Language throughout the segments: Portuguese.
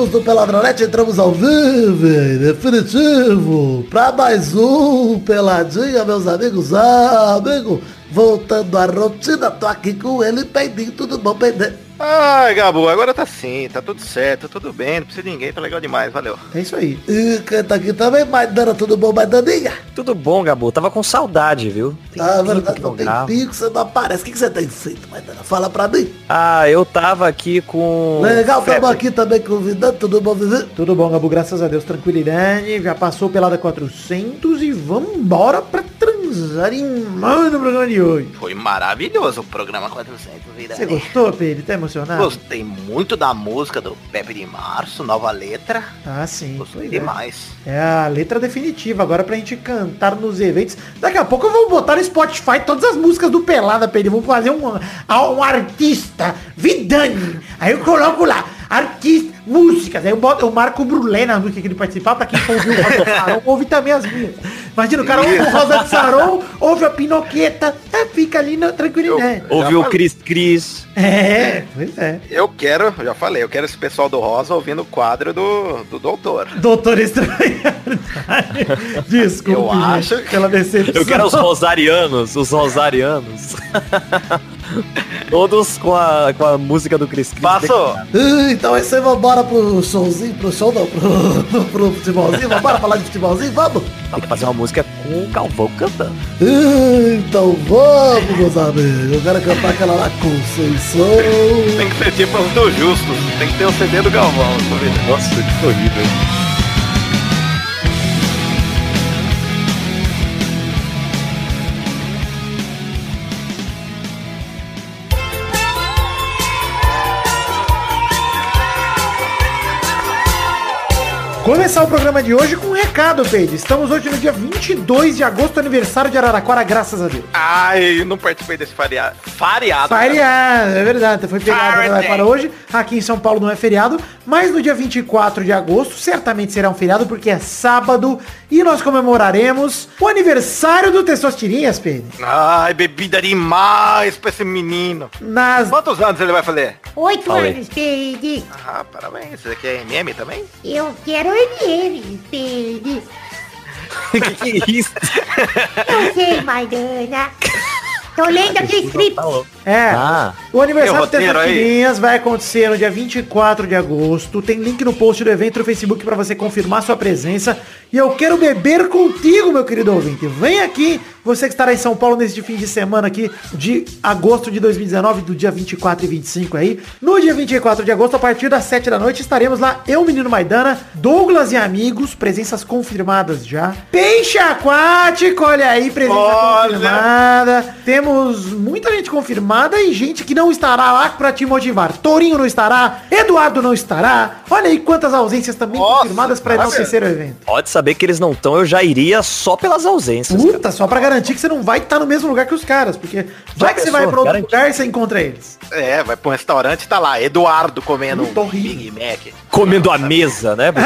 amigos do Peladronete, entramos ao vivo, definitivo, pra mais um Peladinha, meus amigos. Ah, amigo, voltando à rotina, tô aqui com ele, Peidinho, tudo bom, Peidinho? Ai, Gabu, agora tá sim, tá tudo certo, tudo bem, não precisa de ninguém, tá legal demais, valeu. É isso aí. E quem tá aqui também, Maidana, tudo bom, Maidaninha? Tudo bom, Gabu? Tava com saudade, viu? Tem Ah, verdade, que não tem pico, você não aparece. O que, que você tem feito, Maidana? Fala pra mim. Ah, eu tava aqui com... Legal, estamos aqui também convidando, tudo bom, Vivi? Tudo bom, Gabu? Graças a Deus, tranquilidade. Já passou pelada 400 e vamos embora pra transar em mão no programa de hoje. Foi maravilhoso o programa 400, vida. Você gostou, Pedro? Tá emocionado? Gostei muito da música do Pepe de Março, nova letra. Ah, sim. Gostei é. demais. É a letra definitiva agora pra gente cantar nos eventos. Daqui a pouco eu vou botar no Spotify todas as músicas do Pelada, Pedro. Vou fazer um, um artista, Vidani. Aí eu coloco lá, artista, músicas. Aí eu, boto, eu marco o Brulé na música que ele participar, pra quem for ouvir o Rosa de Saron, ouve também as minhas. Imagina, o cara ouve o Rosa de Saron, ouve a Pinoqueta, é, fica ali na tranquilidade. Ouviu o Cris Cris. É, pois é. Eu quero, já falei, eu quero esse pessoal do Rosa ouvindo o quadro do, do Doutor. Doutor Estranho. Desculpe, Eu acho que- pela decepção. Eu quero os rosarianos, os rosarianos. Todos com a, com a música do Cris Cris. Passo! Ah, Então é isso aí, vambora pro showzinho, pro show não, pro, pro futebolzinho, vambora falar de futebolzinho, vamos? Tem que fazer uma música com o Galvão cantando. Ah, Então vamos, meus amigos, eu quero cantar aquela lá, Conceição. Tem que ser tipo os do Justus, tem que ter o CD do Galvão. Nossa, que horrível. Começar o programa de hoje com um recado, Pedro. Estamos hoje no dia 22 de agosto, aniversário de Araraquara, graças a Deus. Ai, não participei desse fariado. Fariado. Feriado, é verdade. Foi feriado Friday. Araraquara hoje. Aqui em São Paulo não é feriado. Mas no dia 24 de agosto, certamente será um feriado, porque é sábado. E nós comemoraremos o aniversário do Testosterinhas, Pedro. Ai, bebida demais pra esse menino. Nas... Quantos anos ele vai fazer? Oito Falei. anos, Peide. Ah, parabéns. Você quer MM também? Eu quero MM, Peide. que que é isso? Eu sei, Maidana. Tô lendo aqui o script. É. Ah, O aniversário do aí? Testosterinhas vai acontecer no dia 24 de agosto. Tem link no post do evento no Facebook para você confirmar sua presença. E eu quero beber contigo, meu querido ouvinte. Vem aqui, você que estará em São Paulo nesse fim de semana aqui de agosto de 2019, do dia 24 e 25 aí. No dia 24 de agosto, a partir das 7 da noite, estaremos lá, eu, Menino Maidana, Douglas e amigos, presenças confirmadas já. Peixe aquático, olha aí, presença Olha. confirmada. Temos muita gente confirmada e gente que não estará lá pra te motivar. Tourinho não estará, Eduardo não estará. Olha aí quantas ausências também Nossa, confirmadas pra enaltecer o evento. pode saber que eles não estão, eu já iria só pelas ausências. cara. Puta, só pra garantir que você não vai estar no mesmo lugar que os caras, porque vai que você vai pra outro Garantido. lugar e você encontra eles. É, vai pro restaurante e tá lá, Eduardo comendo um. Big Mac. Comendo a mesa, né?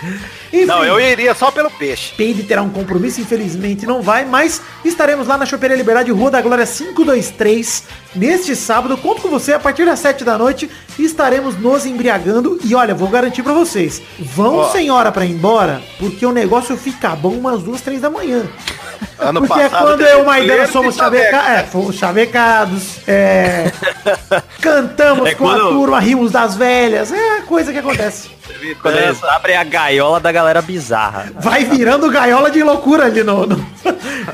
Enfim, Não, eu iria só pelo peixe. Peide terá um compromisso, infelizmente não vai, mas estaremos lá na Choperia Liberdade, Rua da Glória 523, neste sábado. Conto com você a partir das 7 da noite estaremos nos embriagando. E olha, vou garantir pra vocês, vão Ó. sem hora pra ir embora, porque o negócio fica bom umas duas, três da manhã. Ano Porque é passado quando eu e o Maidana somos chavecados, é, fomos chavecados, é, cantamos É com a quando- turma, rimos das velhas, é coisa que acontece. Quando eles abrem a gaiola da galera bizarra. Vai virando gaiola de loucura ali no, no,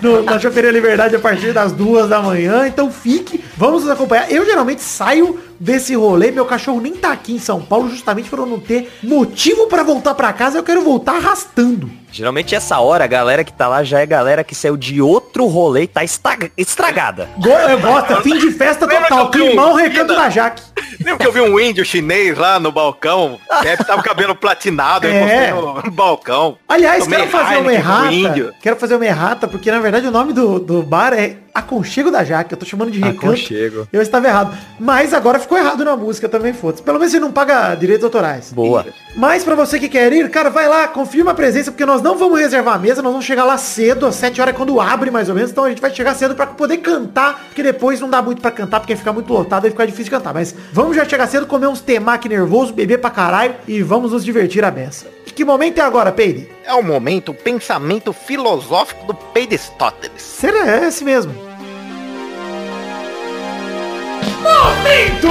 no- na Choperia Liberdade a partir das duas da manhã. Então fique, vamos nos acompanhar. Eu geralmente saio desse rolê, meu cachorro nem tá aqui em São Paulo, justamente para eu não ter motivo para voltar para casa, eu quero voltar arrastando. Geralmente essa hora, a galera que tá lá já é galera que saiu de outro rolê e tá estragada. Go- Eu gosto, é fim de festa total. que um Climão, recanto da- Jaque. Lembra que eu vi um índio chinês lá no balcão? Deve tava com o cabelo platinado, É. no balcão. Aliás, Tomei quero fazer uma Heineken errata. Quero fazer uma errata, porque na verdade o nome do, do bar é Aconchego da Jaque. Eu tô chamando de recanto. Aconchego. Eu estava errado. Mas agora ficou errado na música também, foda-se. Pelo menos você não paga direitos autorais. Boa. Mas pra você que quer ir, cara, vai lá, confirma a presença, porque nós não vamos reservar a mesa, nós vamos chegar lá cedo, às 7 horas quando abre mais ou menos. Então a gente vai chegar cedo pra poder cantar, porque depois não dá muito pra cantar, porque fica muito lotado e fica difícil de cantar. Mas vamos já chegar cedo, comer uns temaki nervoso, beber pra caralho e vamos nos divertir a beça. Que momento é agora, Peide? É o momento, o pensamento filosófico do Peidestóteles. Será esse mesmo? Momento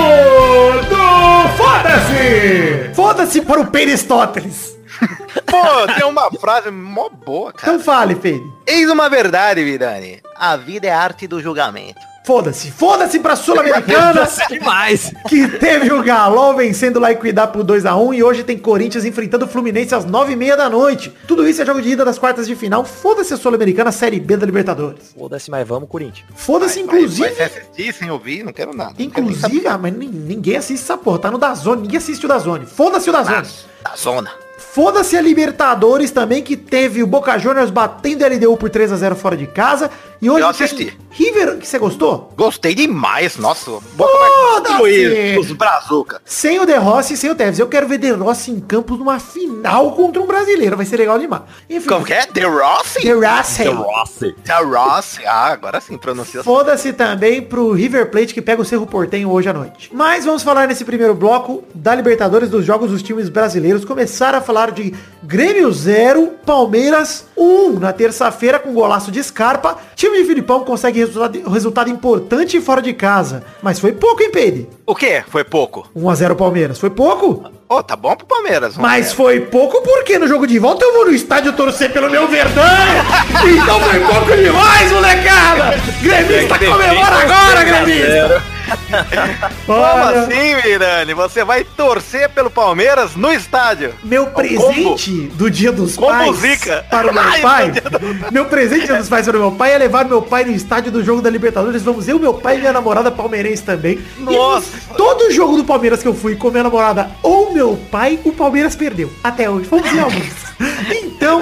do Foda-se! Foda-se para o Peristóteles. Pô, tem uma frase mó boa, cara. Então fale, Peide. Eis uma verdade, Virani. A vida é arte do julgamento. Foda-se. Foda-se pra Sul-Americana. Demais. que teve o Galo vencendo lá e cuidar por 2x1 e hoje tem Corinthians enfrentando o Fluminense às 9h30 da noite. Tudo isso é jogo de ida das quartas de final. Foda-se a Sul-Americana Série B da Libertadores. Foda-se, mas vamos, Corinthians. Foda-se, inclusive. Vai, vai assistir sem ouvir, não quero nada. Não quero. Inclusive, ah, mas nin- ninguém assiste essa porra, tá no Dazone, ninguém assiste o Dazone. Foda-se o Dazone. Nossa, da zona. Foda-se a Libertadores também, que teve o Boca Juniors batendo a LDU por 3x0 fora de casa. E hoje Eu assisti. River, que você gostou? Gostei demais, nossa. Foda-se! os brazuca. Sem o De Rossi e sem o Tevez. Eu quero ver De Rossi em campos numa final contra um brasileiro. Vai ser legal demais. Enfim, Como que é? The Rossi? De Rossi. Rossi. The Rossi. Ah, agora sim, pronuncia. Foda-se também pro River Plate que pega o Cerro Portenho hoje à noite. Mas vamos falar nesse primeiro bloco da Libertadores dos jogos dos times brasileiros. Começar a falar de Grêmio 0, Palmeiras 1 na terça-feira com golaço de Scarpa. Time de Filipão consegue resultado, resultado importante fora de casa. Mas foi pouco, hein, Peide? O quê? Foi pouco? 1x0 Palmeiras. Foi pouco? Ô, tá bom pro Palmeiras. Mas foi pouco porque no jogo de volta eu vou no estádio torcer pelo meu Verdão. então foi pouco demais, molecada. Gremista comemora agora, gremista. Como Olha, assim, Mirani? Você vai torcer pelo Palmeiras no estádio? meu presente do dia dos Combo pais Zica. para o meu Ai, pai. meu Meu presente do dia dos pais para o meu pai é levar meu pai no estádio do jogo da Libertadores. Vamos eu, meu pai e minha namorada palmeirense também. E Nossa. todo jogo do Palmeiras que eu fui com minha namorada ou meu pai, o Palmeiras perdeu. Até hoje. Fomos em alguns. Então,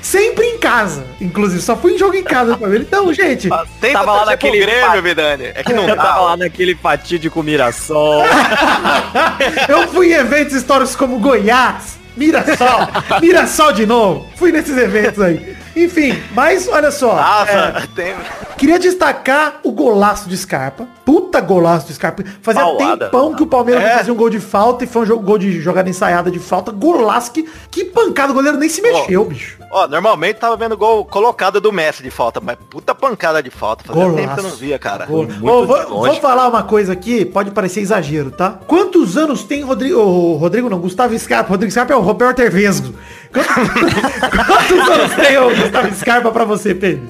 sempre em casa. Inclusive, só fui em jogo em casa do Palmeiras. Então, gente, Tenta Tava lá naquele Grêmio, Vidani. É que não Eu tava dá. lá naquele fatídico Mirassol. eu fui em eventos históricos como Goiás, Mirassol, Mirassol de novo. Fui nesses eventos aí. Enfim, mas olha só. Nossa, é, tem... Queria destacar o golaço de Scarpa. Puta golaço de Scarpa. Fazia Paulada. tempão que o Palmeiras É. fazia um gol de falta e foi um jogo, gol de jogada ensaiada de falta. Golaço que, que pancada. O goleiro nem se mexeu, bicho. Ó, normalmente tava vendo gol colocado do Messi de falta, mas puta pancada de falta. Fazia Golaço. tempo que eu não via, cara. Gol. Ô, vou, vou falar uma coisa aqui, pode parecer exagero, tá? Quantos anos tem Rodrigo, Rodrigo não, Gustavo Scarpa? Rodrigo Scarpa é o Roberto Vesgo. Quantos, anos tem o Gustavo Scarpa pra você, Pedro?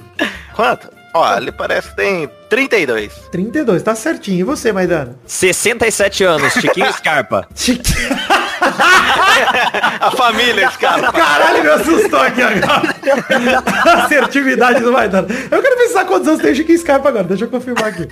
Quanto? Ó, ele parece que tem 32. 32, tá certinho. E você, Maidana? 67 anos, Chiquinho Scarpa. A família, esse cara. Caralho, me assustou aqui agora. A assertividade do Maidana. Eu quero pensar quantos anos tem o Chiquinho Scarpa agora. Deixa eu confirmar aqui.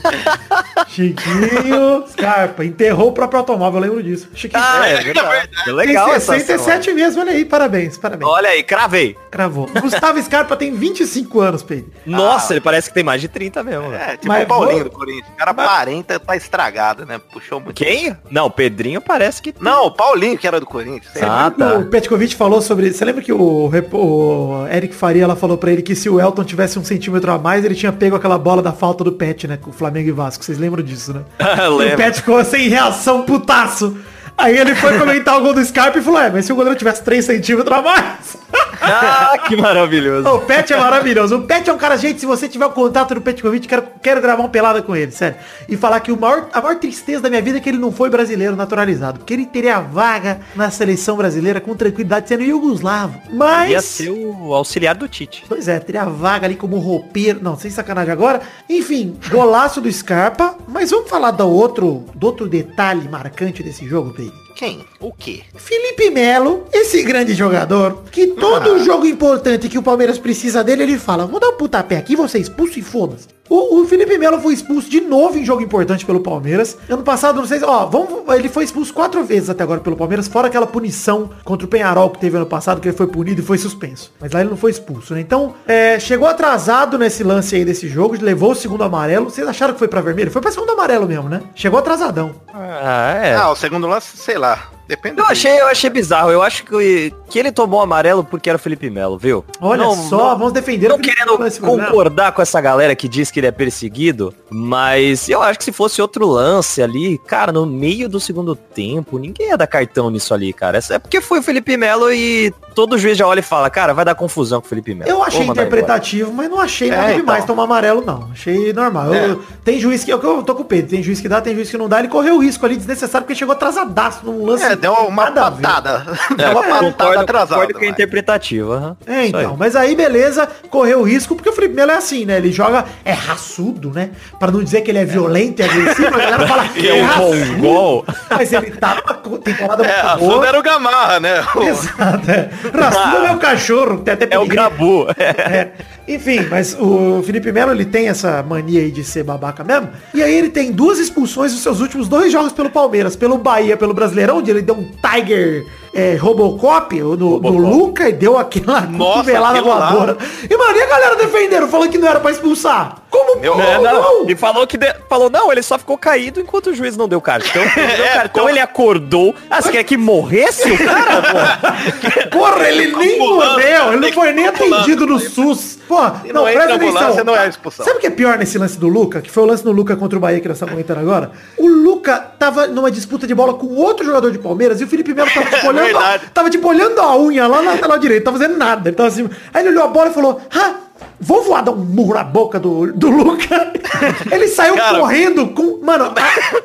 Chiquinho Scarpa. Enterrou o próprio automóvel, eu lembro disso. Chiquinho Ah, é Scarpa. verdade. Que Tem legal essa 67 mesmo, olha aí, parabéns, parabéns. Olha aí, cravei. Cravou. Gustavo Scarpa tem 25 anos, Pedro. Nossa, ele parece que tem mais de 30 mesmo, velho. É, tipo Mas o Paulinho vou- do Corinthians. O cara aparenta, tá estragado, né? Puxou muito. Quem? Não, o Pedrinho parece que... Não, o Paulinho, que era do Corinthians. Ah, tá. O Petkovic falou sobre. Você lembra que o, o Eric Faria ela falou pra ele que se o Elton tivesse um centímetro a mais, ele tinha pego aquela bola da falta do Pet, né? Com o Flamengo e Vasco. Vocês lembram disso, né? E o. Pet ficou sem reação, putaço. Aí ele foi comentar o gol do Scarpa e falou, é, mas se o goleiro tivesse 3 centímetros a mais. Ah, que maravilhoso. o Pet é maravilhoso. O Pet é um cara, gente, se você tiver o contato do Petkovic, quero, quero gravar uma pelada com ele, sério. E falar que o maior, a maior tristeza da minha vida é que ele não foi brasileiro naturalizado. Porque ele teria vaga na seleção brasileira com tranquilidade sendo iugoslavo. Mas... Ia ser o auxiliar do Tite. Pois é, teria a vaga ali como roupeiro. Não, sem sacanagem agora. Enfim, golaço do Scarpa. Mas vamos falar do outro, do outro detalhe marcante desse jogo, Pedro. Quem? O quê? Felipe Melo, esse grande jogador, que todo jogo importante que o Palmeiras precisa dele, ele fala, vou dar um putapé aqui, você expulso e foda-se. O, o Felipe Melo foi expulso de novo em jogo importante pelo Palmeiras. Ano passado, não sei se, ó, vamos, ele foi expulso quatro vezes até agora pelo Palmeiras, fora aquela punição contra o Penharol que teve ano passado, que ele foi punido e foi suspenso. Mas lá ele não foi expulso, né? Então, é, chegou atrasado nesse lance aí desse jogo, levou o segundo amarelo. Vocês acharam que foi pra vermelho? Foi pra segundo amarelo mesmo, né? Chegou atrasadão. Ah, é. Ah, o segundo lance, sei lá. Depende Eu achei, eu achei bizarro. Eu acho que, que ele tomou amarelo porque era o Felipe Melo, viu? Olha Não- só, não- vamos defender Não o Felipe querendo concordar com essa galera que diz que ele é perseguido, mas eu acho que se fosse outro lance ali, cara, no meio do segundo tempo, ninguém ia dar cartão nisso ali, cara. É porque foi o Felipe Melo e todo juiz já olha e fala, cara, vai dar confusão com o Felipe Melo. Eu achei interpretativo, mas não achei nada É, demais então. tomar amarelo, não. Achei normal. É. Eu- tem juiz que. Eu, eu tô com o Pedro, tem juiz que dá, tem juiz que não dá. Ele correu o risco ali desnecessário porque chegou atrasadaço num lance. É, deu uma nada a ver. patada. Deu embora. uma É, patada concordo, atrasada. concordo que é interpretativa. aham. É, Isso aí. então. Mas aí, beleza, correu o risco, porque o Felipe Melo é assim, né? Ele joga, é raçudo, né? Pra não dizer que ele é violento e agressivo, a galera fala Que é um raçudo. mongol. Mas ele tá numa temporada É, a muito boa. Era o Gamarra, né? Exato, é. Raçudo é meu cachorro, tem até É o. Grabu. É. Enfim, mas o Felipe Melo, ele tem essa mania aí de ser babaca mesmo. E aí ele tem duas expulsões nos seus últimos dois jogos pelo Palmeiras. Pelo Bahia, pelo Brasileirão, onde ele deu um Tiger é, Robocop no, no Luca e deu aquela Nossa, cotovelada voadora. E, mano, e a galera defendendo, falando que não era pra expulsar? Como? Meu- Como É, não? não, e falou que de- falou, não, ele só ficou caído enquanto o juiz não deu cartão. Quando deu É, cartão, como- ele acordou. Ah, você quer que morresse o cara? pô? Porra, ele nem morreu, ele não foi nem atendido no SUS. Pô, não, não presta atenção. não é expulsão. Sabe o que é pior nesse lance do Luca? Que foi o lance do Luca contra o Bahia que nós estamos comentando agora? O Luca tava numa disputa de bola com outro jogador de Palmeiras e o Felipe Melo tava tipo olhando, verdade. tava tipo olhando a unha lá na lateral direita, tava fazendo nada. Ele tava assim, aí ele olhou a bola e falou, ah, vou voar dar um murro na boca do, do Luca. ele saiu Cara. correndo com, mano,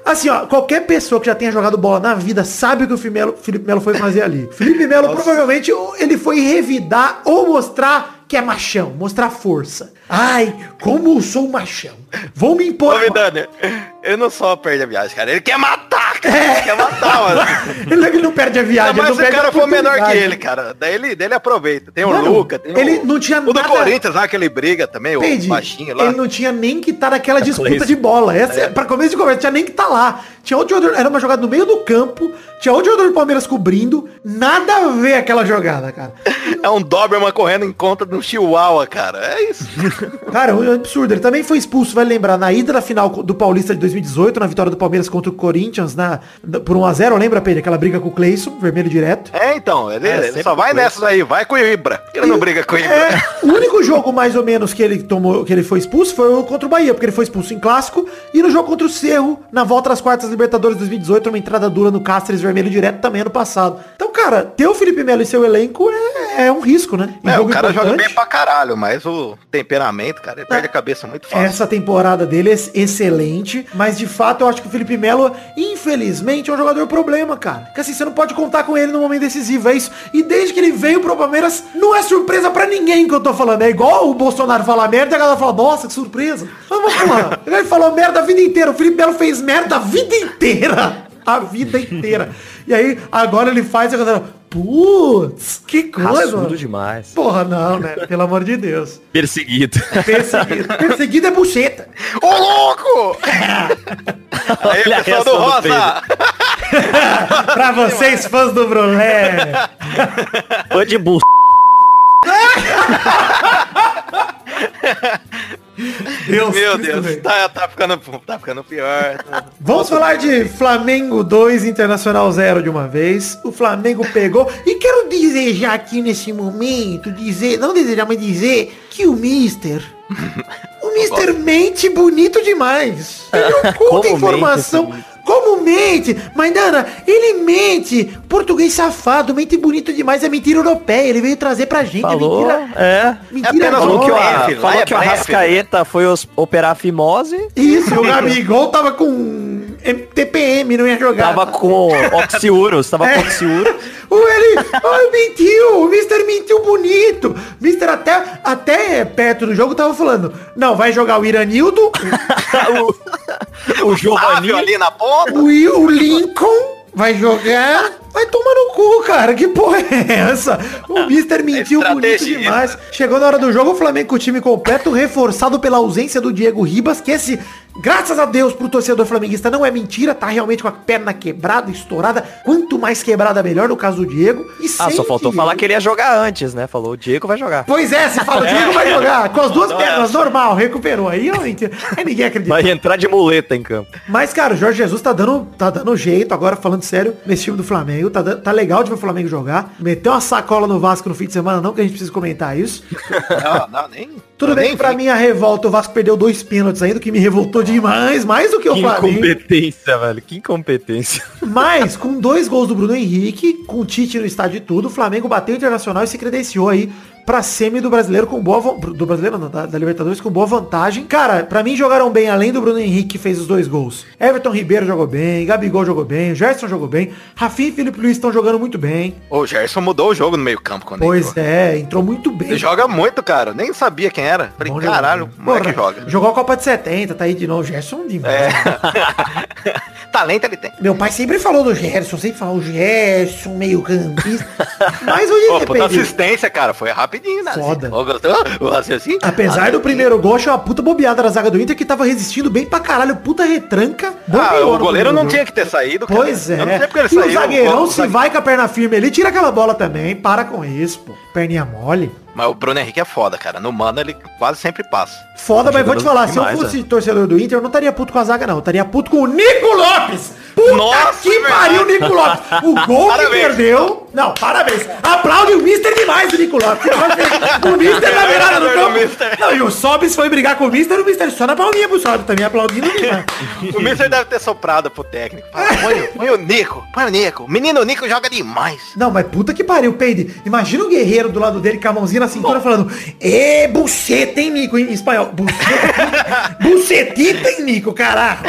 assim ó, qualquer pessoa que já tenha jogado bola na vida sabe o que o Felipe Melo, Felipe Melo foi fazer ali. Felipe Melo provavelmente ele foi revidar ou mostrar que é machão, mostrar força. Ai, como eu sou machão. Vou me impor. Ô, Vidani, ele não só perde a viagem, cara. Ele quer matar, cara. Ele quer matar, mano. ele, ele não perde a viagem, Ainda ele mais não se o cara for menor que ele, cara. Daí ele, daí ele aproveita. Tem o Mano, Luca, tem ele o... não tinha O do nada- Corinthians lá, que ele briga também, Entendi. o baixinho lá. Ele não tinha nem que estar naquela disputa Cleison. de bola. Essa, é. Pra começo de conversa, tinha nem que estar lá. Tinha outro jogador, era uma jogada no meio do campo, tinha outro jogador do Palmeiras cobrindo, nada a ver aquela jogada, cara. É um Doberman correndo em conta de um Chihuahua, cara. É isso. Cara, é um absurdo. Ele também foi expulso, vai lembrar, na ida da final do Paulista de 2018, na vitória do Palmeiras contra o Corinthians, na, por 1x0, lembra, Pedro? Aquela briga com o Cleison, vermelho direto. É, então, ele, É, ele só vai foi. nessas aí, vai com o Ibra. Ele não briga com o Ibra. É, o único jogo mais ou menos que ele tomou, que ele foi expulso foi o contra o Bahia, porque ele foi expulso em clássico e no jogo contra o Cerro, na volta das quartas Libertadores 2018, uma entrada dura no Cáceres vermelho direto também ano passado. Então, cara, ter o Felipe Melo em seu elenco é, é um risco, né? É, o cara joga importante. bem pra caralho, mas o temperamento, cara, ele perde a cabeça muito fácil. Essa temporada dele é excelente, mas de fato eu acho que o Felipe Melo, infelizmente, é um jogador problema, cara. Porque assim, você não pode contar com ele no momento decisivo, é isso. E desde que ele veio pro Palmeiras, não é surpresa pra ninguém que eu tô falando. É igual o Bolsonaro falar merda e a galera fala, nossa, que surpresa. Mas vamos lá. Ele falou merda a vida inteira. O Felipe Melo fez merda a vida inteira. A vida inteira. E aí, agora ele faz e a galera, putz, que coisa. Raçudo mano." demais. Porra, não, né? Pelo amor de Deus. Perseguido. Perseguido. Perseguido é bucheta. Ô, louco! aí, Olha a pessoal do reação do Rosa! pra vocês, fãs do Brulé. Foi de bu... Deus Meu Deus, tá, tá, ficando, tá ficando pior. Vamos falar de Flamengo 2, Internacional 0 de uma vez. O Flamengo pegou. E quero desejar aqui nesse momento, dizer, não desejar, mas dizer que o Mister. O Mister mente bonito demais. Ele conta mente informação. esse Como mente? Mas, Dana, ele mente. Português safado, mente bonito demais. É mentira europeia. Ele veio trazer pra gente. Falou, É mentira. é. Mentira um Falou que o, falou é que o. Arrascaeta foi os- operar a fimose, Isso, o Gabigol tava com TPM, não ia jogar. tava com oxiurus, tava com oxiurus. O ele, ai, mentiu, o Mister mentiu bonito. Mister até, até perto do jogo tava falando, não, vai jogar o Iranildo, o, o Sávio Giovanni ali na ponta. o, o Lincoln, Vai jogar? Vai tomar no cu, cara. Que porra é essa? O Mister mentiu bonito demais. Chegou na hora do jogo, o Flamengo com o time completo, reforçado pela ausência do Diego Ribas, que esse, graças a Deus, pro torcedor flamenguista não é mentira, tá realmente com a perna quebrada, estourada. Quanto mais quebrada, melhor, no caso do Diego. E Ah, só faltou falar que ele ia jogar antes, né? Falou, o Diego vai jogar. Pois é, você fala, o Diego vai jogar com as duas pernas, normal, recuperou. Aí, ó, mentira. Aí ninguém acredita. Vai entrar de muleta em campo. Mas, cara, o Jorge Jesus tá dando, tá dando jeito, agora falando sério, nesse time do Flamengo. Tá, tá legal de ver o Flamengo jogar. Meteu uma sacola no Vasco no fim de semana, não que a gente precisa comentar isso. Não, não, nem. Tudo bem nem que pra mim a revolta, o Vasco perdeu dois pênaltis ainda, que me revoltou demais, mais do que o Que Flamengo. incompetência, velho. Que incompetência. Mas, com dois gols do Bruno Henrique, com o Tite no estádio e tudo, o Flamengo bateu o Internacional e se credenciou aí pra semi do brasileiro com boa do brasileiro não, da, da Libertadores com boa vantagem. Cara, pra mim jogaram bem além do Bruno Henrique que fez os dois gols. Everton Ribeiro jogou bem, Gabigol jogou bem, Gerson jogou bem, Rafinha e Felipe Luiz estão jogando muito bem. O Gerson mudou o jogo no meio campo quando Pois entrou. é, entrou muito bem. Ele joga muito, cara. Nem sabia quem era. Falei, Bom caralho, jogador. o moleque Porra, joga. Jogou a Copa de 70, tá aí de novo. Gerson demais. É. Talento ele tem. Meu pai sempre falou do Gerson, sempre falou o Gerson, meio campista. Mas hoje Pô, puta depende. assistência, cara. Foi rapidinho, né? Foda. O raciocínio? Apesar do primeiro gol, achei uma puta bobeada da zaga do Inter que tava resistindo bem pra caralho, puta retranca. Ah, o goleiro não gol. tinha que ter saído, cara. Pois é. Eu não sei porque ele e saiu. o zagueirão o se zague- vai com a perna firme ali, tira aquela bola também. Para com isso, pô. Perninha mole. Mas o Bruno Henrique é foda, cara. No mano ele quase sempre passa. Foda, mas vou te falar, demais, se eu fosse torcedor do Inter, eu não estaria puto com a zaga, não. Eu estaria puto com o Nico Lopes! Puta Nossa, que é pariu. Nico Lopes! O gol que Parabéns. perdeu... Não, parabéns. Aplaude o Mister demais, o Nico Lopes. O Mister na beirada do campo. Não, e o Sobis foi brigar com o Mister, o Mister só na palminha pro Sobis, também aplaudindo demais. O Mister deve ter soprado pro técnico. Fala, põe, o- põe o Nico, põe o Nico. O menino Nico joga demais. Não, mas puta que pariu, Peide. Imagina o guerreiro do lado dele com a mãozinha na cintura falando Ê, buceta, hein, Nico, em espanhol. Buceta, bucetita, hein, Nico, caralho.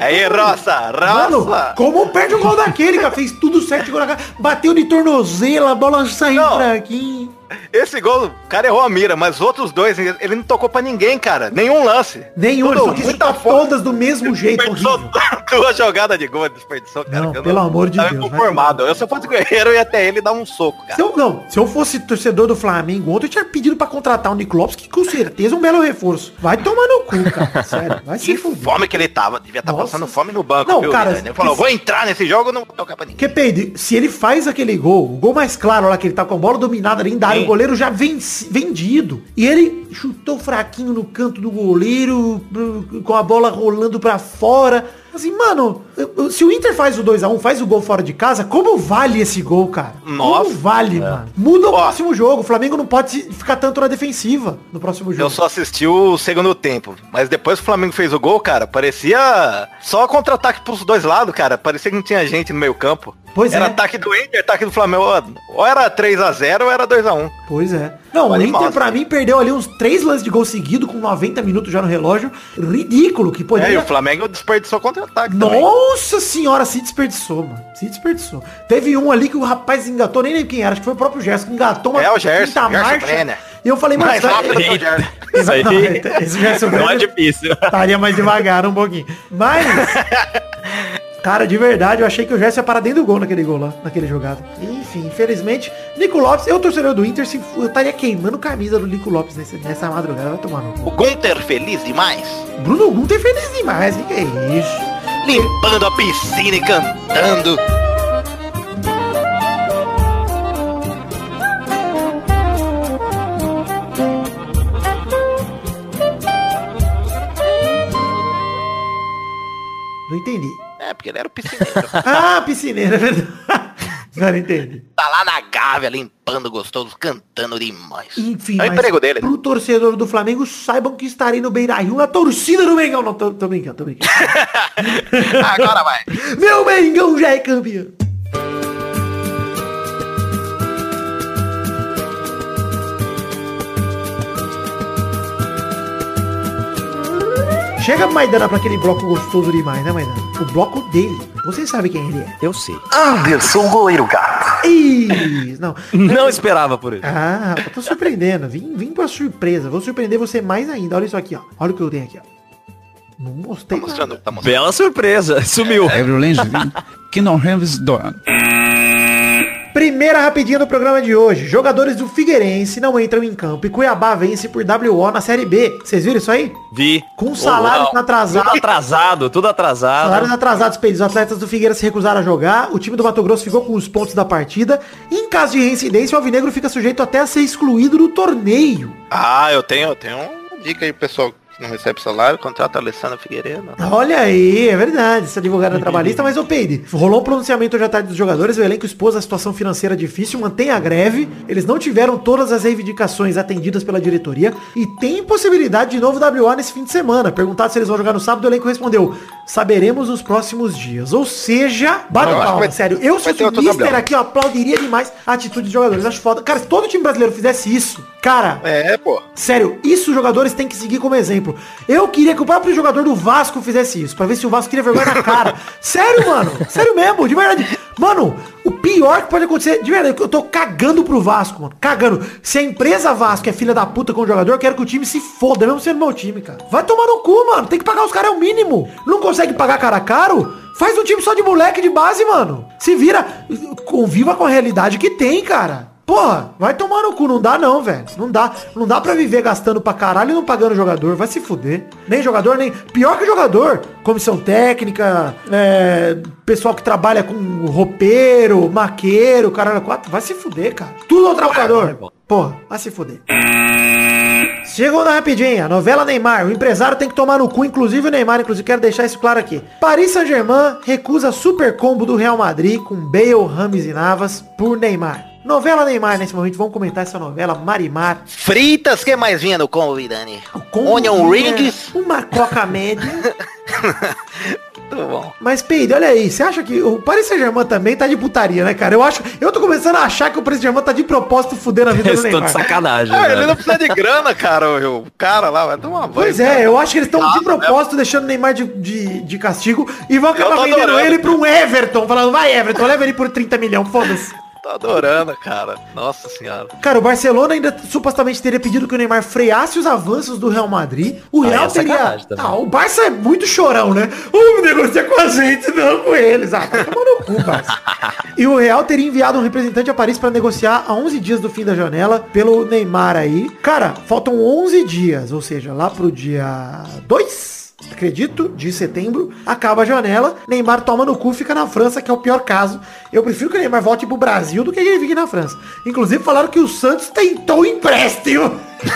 Aí, roça, Mano, roça. como perde o gol daquele, cara? Fez tudo certo, bateu de tornozelo, a bola saiu Não. fraquinho. Esse gol, o cara errou a mira, mas os outros dois, ele ele não tocou pra ninguém, cara. Nenhum lance. Nenhum, ele Tudo só quis todas do mesmo jeito, horrível. Duas jogadas de gol, desperdiçou, cara. Não, que pelo amor de Deus, vai conformado. Eu se eu fosse guerreiro, eu ia até ele dar um soco, cara. Se eu, não, se eu fosse torcedor do Flamengo ontem, eu tinha pedido pra contratar o Nico Lopes, que com certeza é um belo reforço. Vai tomar no cu, cara. Sério, vai Que se fuder. fome que ele tava. Devia estar Nossa. passando fome no banco, Não, viu? cara, Ele falou, vou entrar nesse jogo, não vou tocar pra ninguém. Porque, Peide, se ele faz aquele gol, o gol mais claro lá, que ele tá com a bola dominada ali o goleiro já venci- vendido. E ele chutou fraquinho no canto do goleiro, com a bola rolando pra fora. Assim, mano, se o Inter faz o 2x1, faz o gol fora de casa, como vale esse gol, cara? Nossa. Como vale, mano? Muda o Ó. próximo jogo. O Flamengo não pode ficar tanto na defensiva no próximo jogo. Eu só assisti o segundo tempo. Mas depois que o Flamengo fez o gol, cara, parecia só contra-ataque pros dois lados, cara. Parecia que não tinha gente no meio campo. Pois era é. ataque do Inter, ataque do Flamengo. Ou era 3x0 ou era 2x1. Pois é. Não, o Inter massa. pra mim perdeu ali uns três lances de gol seguido com 90 minutos já no relógio. Ridículo que É, e poderia... o Flamengo desperdiçou contra-ataque também. Nossa senhora, se desperdiçou, mano. Se desperdiçou. Teve um ali que o rapaz engatou, nem lembro quem era, acho que foi o próprio Gerson, que engatou uma É, o Gerson, quinta Gerson marcha. Brenner. E eu falei, mas Mais rápido que o Gerson. Isso aí Não, esse Gerson não é difícil. estaria mais devagar um pouquinho. Mas, cara, de verdade, eu achei que o Gerson ia parar dentro do gol naquele gol lá, naquele jogado. Enfim, infelizmente, Nico Lopes, eu torcedor do Inter, se, eu estaria queimando camisa do Nico Lopes nessa, nessa madrugada, vai tomar no. O Gunter feliz demais. Bruno Gunter feliz demais, o que é isso? Limpando a piscina e cantando. Não entendi. É, porque ele era o piscineiro. Ah, piscineira, é verdade. Agora entendi. tá lá na gávea, limpando gostoso, cantando demais. Enfim, é o emprego dele. né? pro torcedor do Flamengo, saibam que estarei no Beira Rio na torcida do Mengão. Não, tô, tô brincando, tô brincando. Agora vai. Meu Mengão já é campeão. Chega Maidana pra aquele bloco gostoso demais, né, Maidana? O bloco dele. Você sabe quem ele é. Eu sei. Anderson Goleiro Gato. Ih, não. Não esperava por isso. Ah, eu tô surpreendendo. Vim, vim pra surpresa. Vou surpreender você mais ainda. Olha isso aqui, ó. Olha o que eu tenho aqui, ó. Não gostei. Tá mostrando, nada. tá mostrando. Bela surpresa. Sumiu. Avalanche Kingdom Hearts Dawn. Primeira rapidinha do programa de hoje. Jogadores do Figueirense não entram em campo e Cuiabá vence por WO na Série B. Vocês viram isso aí? Vi. Com salário Ô, atrasado. Tudo atrasado, tudo atrasado. Salários atrasados. Os atletas do Figueira se recusaram a jogar. O time do Mato Grosso ficou com os pontos da partida. E em caso de reincidência, o Alvinegro fica sujeito até a ser excluído do torneio. Ah, eu tenho, eu tenho uma dica aí, pessoal não recebe salário, contrata a Alessandra Figueiredo. Olha aí, é verdade, essa advogada trabalhista, mas ô Peide, rolou um pronunciamento à tarde dos jogadores, o elenco expôs a situação financeira difícil, mantém a greve, eles não tiveram todas as reivindicações atendidas pela diretoria e tem possibilidade de novo WA nesse fim de semana. Perguntado se eles vão jogar no sábado, o elenco respondeu, saberemos nos próximos dias. Ou seja, bate Eu palma, vai- sério, eu ter outro mister aqui, ó, aplaudiria demais a atitude dos jogadores, acho foda. Cara, se todo time brasileiro fizesse isso, cara, É, pô. Sério, isso os jogadores têm que seguir como exemplo. Eu queria que o próprio jogador do Vasco fizesse isso, pra ver se o Vasco queria vergonha na cara. Sério, mano. Sério mesmo, de verdade. Mano, o pior que pode acontecer, de verdade, eu tô cagando pro Vasco, mano. Cagando. Se a empresa Vasco é filha da puta com o jogador, eu quero que o time se foda, mesmo sendo meu time, cara. Vai tomar no cu, mano. Tem que pagar os caras é o mínimo. Não consegue pagar cara caro? Faz um time só de moleque de base, mano. Se vira, conviva com a realidade que tem, cara. Porra, vai tomar no cu, não dá não, velho. Não dá. Não dá pra viver gastando pra caralho e não pagando jogador. Vai se fuder. Nem jogador, nem. Pior que jogador. Comissão técnica, é, pessoal que trabalha com roupeiro, maqueiro, caralho, quatro. Vai se fuder, cara. Tudo ao trabalhador. Porra, vai se fuder. Segunda rapidinha, novela Neymar. O empresário tem que tomar no cu, inclusive o Neymar, inclusive quero deixar isso claro aqui. Paris Saint-Germain recusa super combo do Real Madrid com Bale, Rames e Navas por Neymar. Novela Neymar nesse momento, vamos comentar essa novela Marimar. Fritas, que mais vinha no combo, Vidani? Com Onion rings. Uma coca média. Muito bom. Mas, Peide, olha aí, você acha que o Paris Saint-Germain também tá de putaria, né, cara? Eu acho, eu tô começando a achar que o Paris Saint-Germain tá de propósito fudendo a vida do Estou de Neymar. sacanagem. Ah, ele velho. não precisa de grana, cara. O cara lá vai tomar banho. Pois é, eu acho que eles estão de propósito deixando o Neymar de, de, de castigo e vão acabar vendendo adorando. ele pra um Everton, falando, vai Everton, leva ele por 30 milhões, foda-se. Tô adorando, cara. Nossa senhora. Cara, o Barcelona ainda supostamente teria pedido que o Neymar freasse os avanços do Real Madrid. O Real é teria. Ah, o Barça é muito chorão, né? Vamos negociar com a gente, não com eles. Ah, tá tomando cu, Barça. E o Real teria enviado um representante a Paris para negociar a 11 dias do fim da janela pelo Neymar aí. Cara, faltam 11 dias, ou seja, lá pro dia 2 acredito, de setembro, acaba a janela, Neymar toma no cu, fica na França, que é o pior caso. Eu prefiro que o Neymar volte pro Brasil do que ele fique na França. Inclusive falaram que o Santos tentou empréstimo.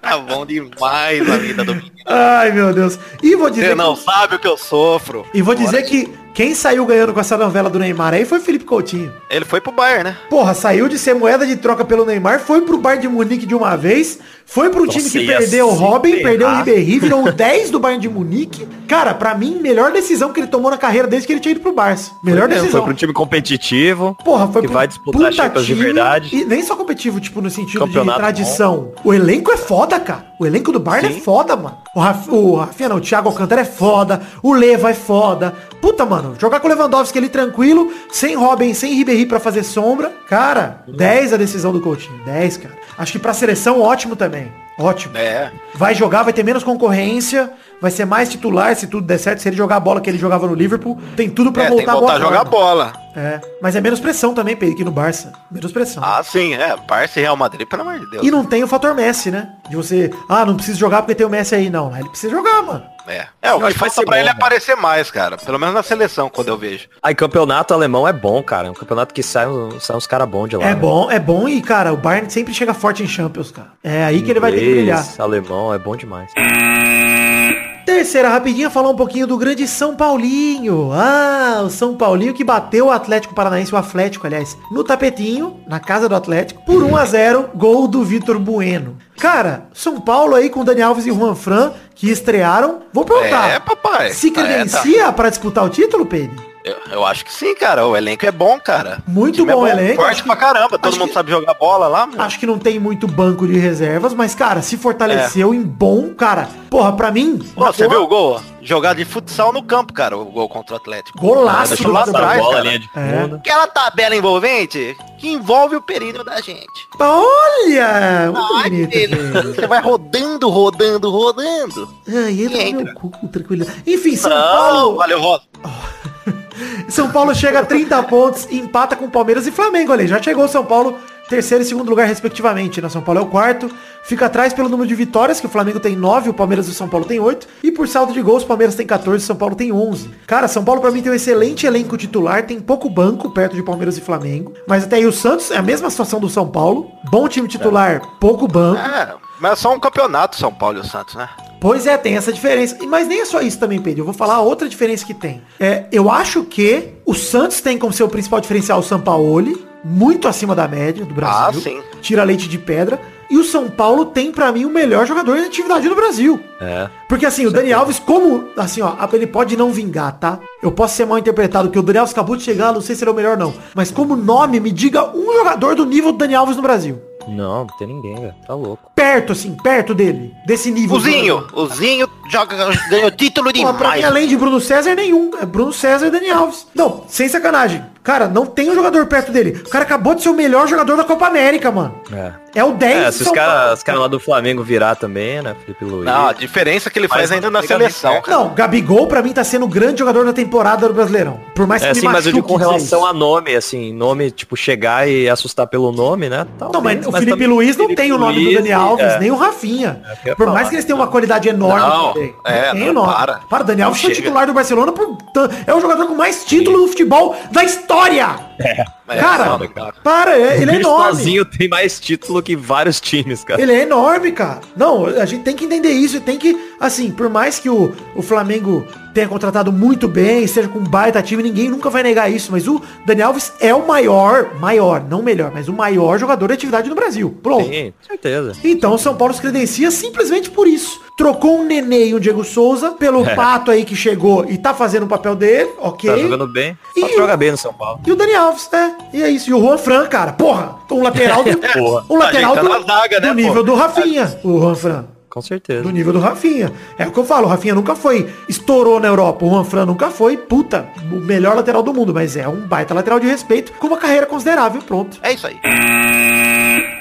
Tá bom demais a vida do menino. Ai, meu Deus. E vou dizer Você não que, sabe o que eu sofro. e vou dizer que quem saiu ganhando com essa novela do Neymar aí foi o Felipe Coutinho. Ele foi pro Bayern, né? Porra, saiu de ser moeda de troca pelo Neymar, foi pro Bayern de Munique de uma vez, foi pro time que perdeu o Robin, perdeu o ferrar. Ribéry, virou o 10 do Bayern de Munique. Cara, pra mim, melhor decisão que ele tomou na carreira desde que ele tinha ido pro Barça. Melhor Foi decisão. para um time competitivo. Porra, foi que pro vai disputar puta Champions de verdade. E nem só competitivo, tipo, no sentido Campeonato de tradição. O elenco é foda, cara. O elenco do Bayern é foda, mano. O, Raf, o Rafinha não, o Thiago Alcântara é foda. O Leva é foda. Puta, mano, jogar com o Lewandowski ali tranquilo, sem Robin, sem Ribéry pra fazer sombra. Cara, 10 a decisão do Coutinho. 10, cara. Acho que pra seleção, ótimo também. morning Ótimo. É. Vai jogar, vai ter menos concorrência, vai ser mais titular se tudo der certo. Se ele jogar a bola que ele jogava no Liverpool, tem tudo pra é, tem voltar que voltar a jogar forma. bola. É, mas é menos pressão também, Pedro, que no Barça. Menos pressão. Ah, sim, é. Barça e Real Madrid, pelo amor de Deus. E não tem o fator Messi, né? De você, ah, não precisa jogar porque tem o Messi aí, não. Ele precisa jogar, mano. É, é o que falta pra bom, ele velho. aparecer mais, cara. Pelo menos na seleção, quando eu vejo. Aí, campeonato alemão é bom, cara. É um campeonato que sai, sai uns caras bons de lá. É né? bom, é bom e, cara, o Bayern sempre chega forte em Champions, cara. É aí que ele vai ter brilhar. alemão, é bom demais. Terceira rapidinha, falar um pouquinho do grande São Paulinho. Ah, o São Paulinho que bateu o Atlético Paranaense, o Atlético, aliás, no tapetinho, na casa do Atlético, por 1 a 0 gol do Vitor Bueno. Cara, São Paulo aí com Dani Alves e Juan Fran, que estrearam. Vou perguntar. É, papai. Se É, tá. credencia pra disputar o título, Pedro? Eu, eu acho que sim, cara. O elenco é bom, cara. Muito O time bom é elenco, Forte que- pra caramba. Todo mundo que- sabe jogar bola lá, meu. Acho que não tem muito banco de reservas, mas, cara, se É. fortaleceu em bom, cara. Porra, pra mim. Pô, você viu o gol? Jogar de futsal no campo, cara, o gol contra o Atlético. Golaço Deixa lá do atrás, bola, cara. de É. Aquela tabela envolvente que envolve o período da gente. Olha! Ai, bonito. Você vai rodando, rodando, rodando. Ai, entra no meu cu, tranquilo. Enfim, São Não, Paulo. valeu, Rosa. São Paulo chega a 30 pontos, empata com Palmeiras e Flamengo, aí, já chegou São Paulo, terceiro e segundo lugar respectivamente, né? São Paulo é o quarto, fica atrás pelo número de vitórias, que o Flamengo tem 9, o Palmeiras e o São Paulo tem 8, e por saldo de gols, o Palmeiras tem 14, o São Paulo tem 11. Cara, São Paulo pra mim tem um excelente elenco titular, tem pouco banco perto de Palmeiras e Flamengo, mas até aí o Santos é a mesma situação do São Paulo, bom time titular, pouco banco. É, mas é só um campeonato São Paulo e o Santos, né? Pois é, tem essa diferença. Mas nem é só isso também, Pedro. Eu vou falar outra diferença que tem. É, eu acho que o Santos tem como seu principal diferencial o Sampaoli, muito acima da média do Brasil. Ah, sim. Tira leite de pedra. E o São Paulo tem pra mim o melhor jogador em atividade no Brasil. É. Porque assim, o Dani Alves, como, assim, ó, ele pode não vingar, tá? Eu posso ser mal interpretado, que o Dani Alves acabou de chegar, não sei se ele é o melhor não. Mas como nome, me diga um jogador do nível do Dani Alves no Brasil. Não, não tem ninguém, velho. Tá louco. Perto, assim, perto dele. Desse nível. O Zinho, o Zinho joga, ganhou título Pô, pra mim, além de Bruno César, nenhum. É Bruno César e Dani Alves. Não, sem sacanagem. Cara, não tem um jogador perto dele. O cara acabou de ser o melhor jogador da Copa América, mano. É. É o 10 É, se os caras cara lá do Flamengo virar também, né? Felipe Luiz. Não, a diferença que ele faz Mas ainda na seleção, cara. Não, Gabigol pra mim tá sendo o grande jogador da temporada do Brasileirão. Por mais que É, sim, mas eu digo com machuque relação a nome, assim, nome, tipo, chegar e assustar pelo nome, né? Não, Talvez, mas o Felipe também Luiz não Felipe tem o nome do Dani e- Alves, é. nem o Rafinha. É, por falar. mais que eles tenham uma qualidade enorme. Não, também, é, tem não, o nome. para. Para, o Dani Não Alves foi titular do Barcelona por é o jogador com mais títulos no futebol da história. É, cara, foda, cara. para, é- ele é enorme. sozinho tem mais título que vários times, cara. Ele é enorme, cara. Não, a gente tem que entender isso e tem que, assim, por mais que o, o Flamengo tenha contratado muito bem, seja com um baita time, ninguém nunca vai negar isso, mas o Dani Alves é o maior, maior, não melhor, mas o maior jogador de atividade no Brasil. Pronto. Sim, certeza. Então o São Paulo se credencia simplesmente por isso. Trocou um Nenê e um Diego Souza pelo É. Pato aí que chegou e tá fazendo o papel dele, ok. Tá jogando bem. E Só joga bem no São Paulo. E o Dani Alves, é. E é isso. E o Juan Fran, cara, porra, um lateral do, Porra. um lateral do, Ajeitando a zaga, do né, nível pô? do Rafinha, o Juan Fran. Com certeza. Do nível do Rafinha. É o que eu falo, o Rafinha nunca foi, estourou na Europa. O Juan Fran nunca foi, puta, o melhor lateral do mundo, mas é um baita lateral de respeito, com uma carreira considerável, pronto. É isso aí.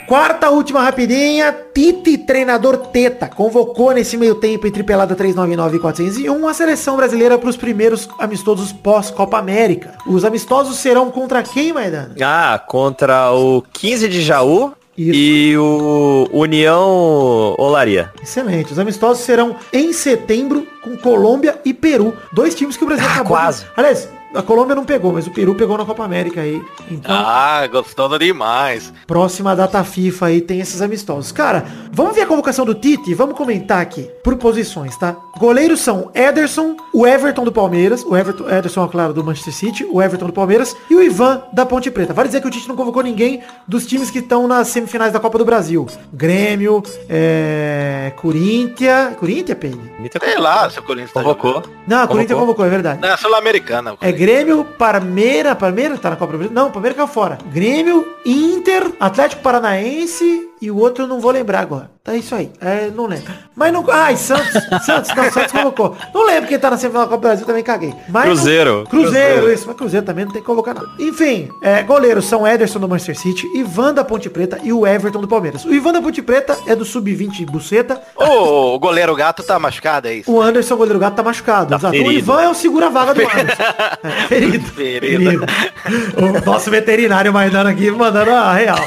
Quarta última rapidinha, Tite, treinador Teta, convocou nesse meio tempo entre Pelada 399 e 401 a seleção brasileira para os primeiros amistosos pós-Copa América. Os amistosos serão contra quem, Maidana? Ah, contra o 15 de Jaú Isso. e o União Olaria. Excelente. Os amistosos serão em setembro com Colômbia e Peru. Dois times que o Brasil Ah, acabou. de- quase. Aliás, a Colômbia não pegou, mas o Peru pegou na Copa América aí. Então, Ah, gostoso demais. próxima data FIFA aí tem esses amistosos. Cara, vamos ver a convocação do Tite? Vamos comentar aqui por posições, tá? Goleiros são Ederson, o Everton do Palmeiras, o Everton, Ederson, é claro, do Manchester City, o Everton do Palmeiras e o Ivan da Ponte Preta. Vale dizer que o Tite não convocou ninguém dos times que estão nas semifinais da Copa do Brasil. Grêmio, é... Corinthians... Corinthians? Imita Sei lá, seu Corinthians tá Convocou. Não, Corinthians Convocou? convocou, é verdade. Não, é Sul-Americana. É Grêmio, Parmeira, Parmeira tá na Copa do Brasil? Não, Parmeira caiu fora. Grêmio, Inter, Atlético Paranaense e o outro eu não vou lembrar agora. É isso aí. É, não lembro. Mas não. Ai, Santos. Santos, não, Santos colocou. Não lembro quem tá na semifinal da Copa do Brasil, também caguei. Mas não- Cruzeiro. Cruzeiro, Cruzeiro. isso. Mas Cruzeiro também não tem que convocar nada. Enfim, é, goleiros são Ederson do Manchester City, Ivan da Ponte Preta e o Everton do Palmeiras. O Ivan da Ponte Preta é do Sub-20 Buceta. Ô, o goleiro gato tá machucado, é isso? O Anderson, goleiro gato, tá machucado. Tá. O ferido. Ivan é o segura-vaga do Anderson. É, ferido. Ferido. O nosso veterinário Maidana aqui mandando a real.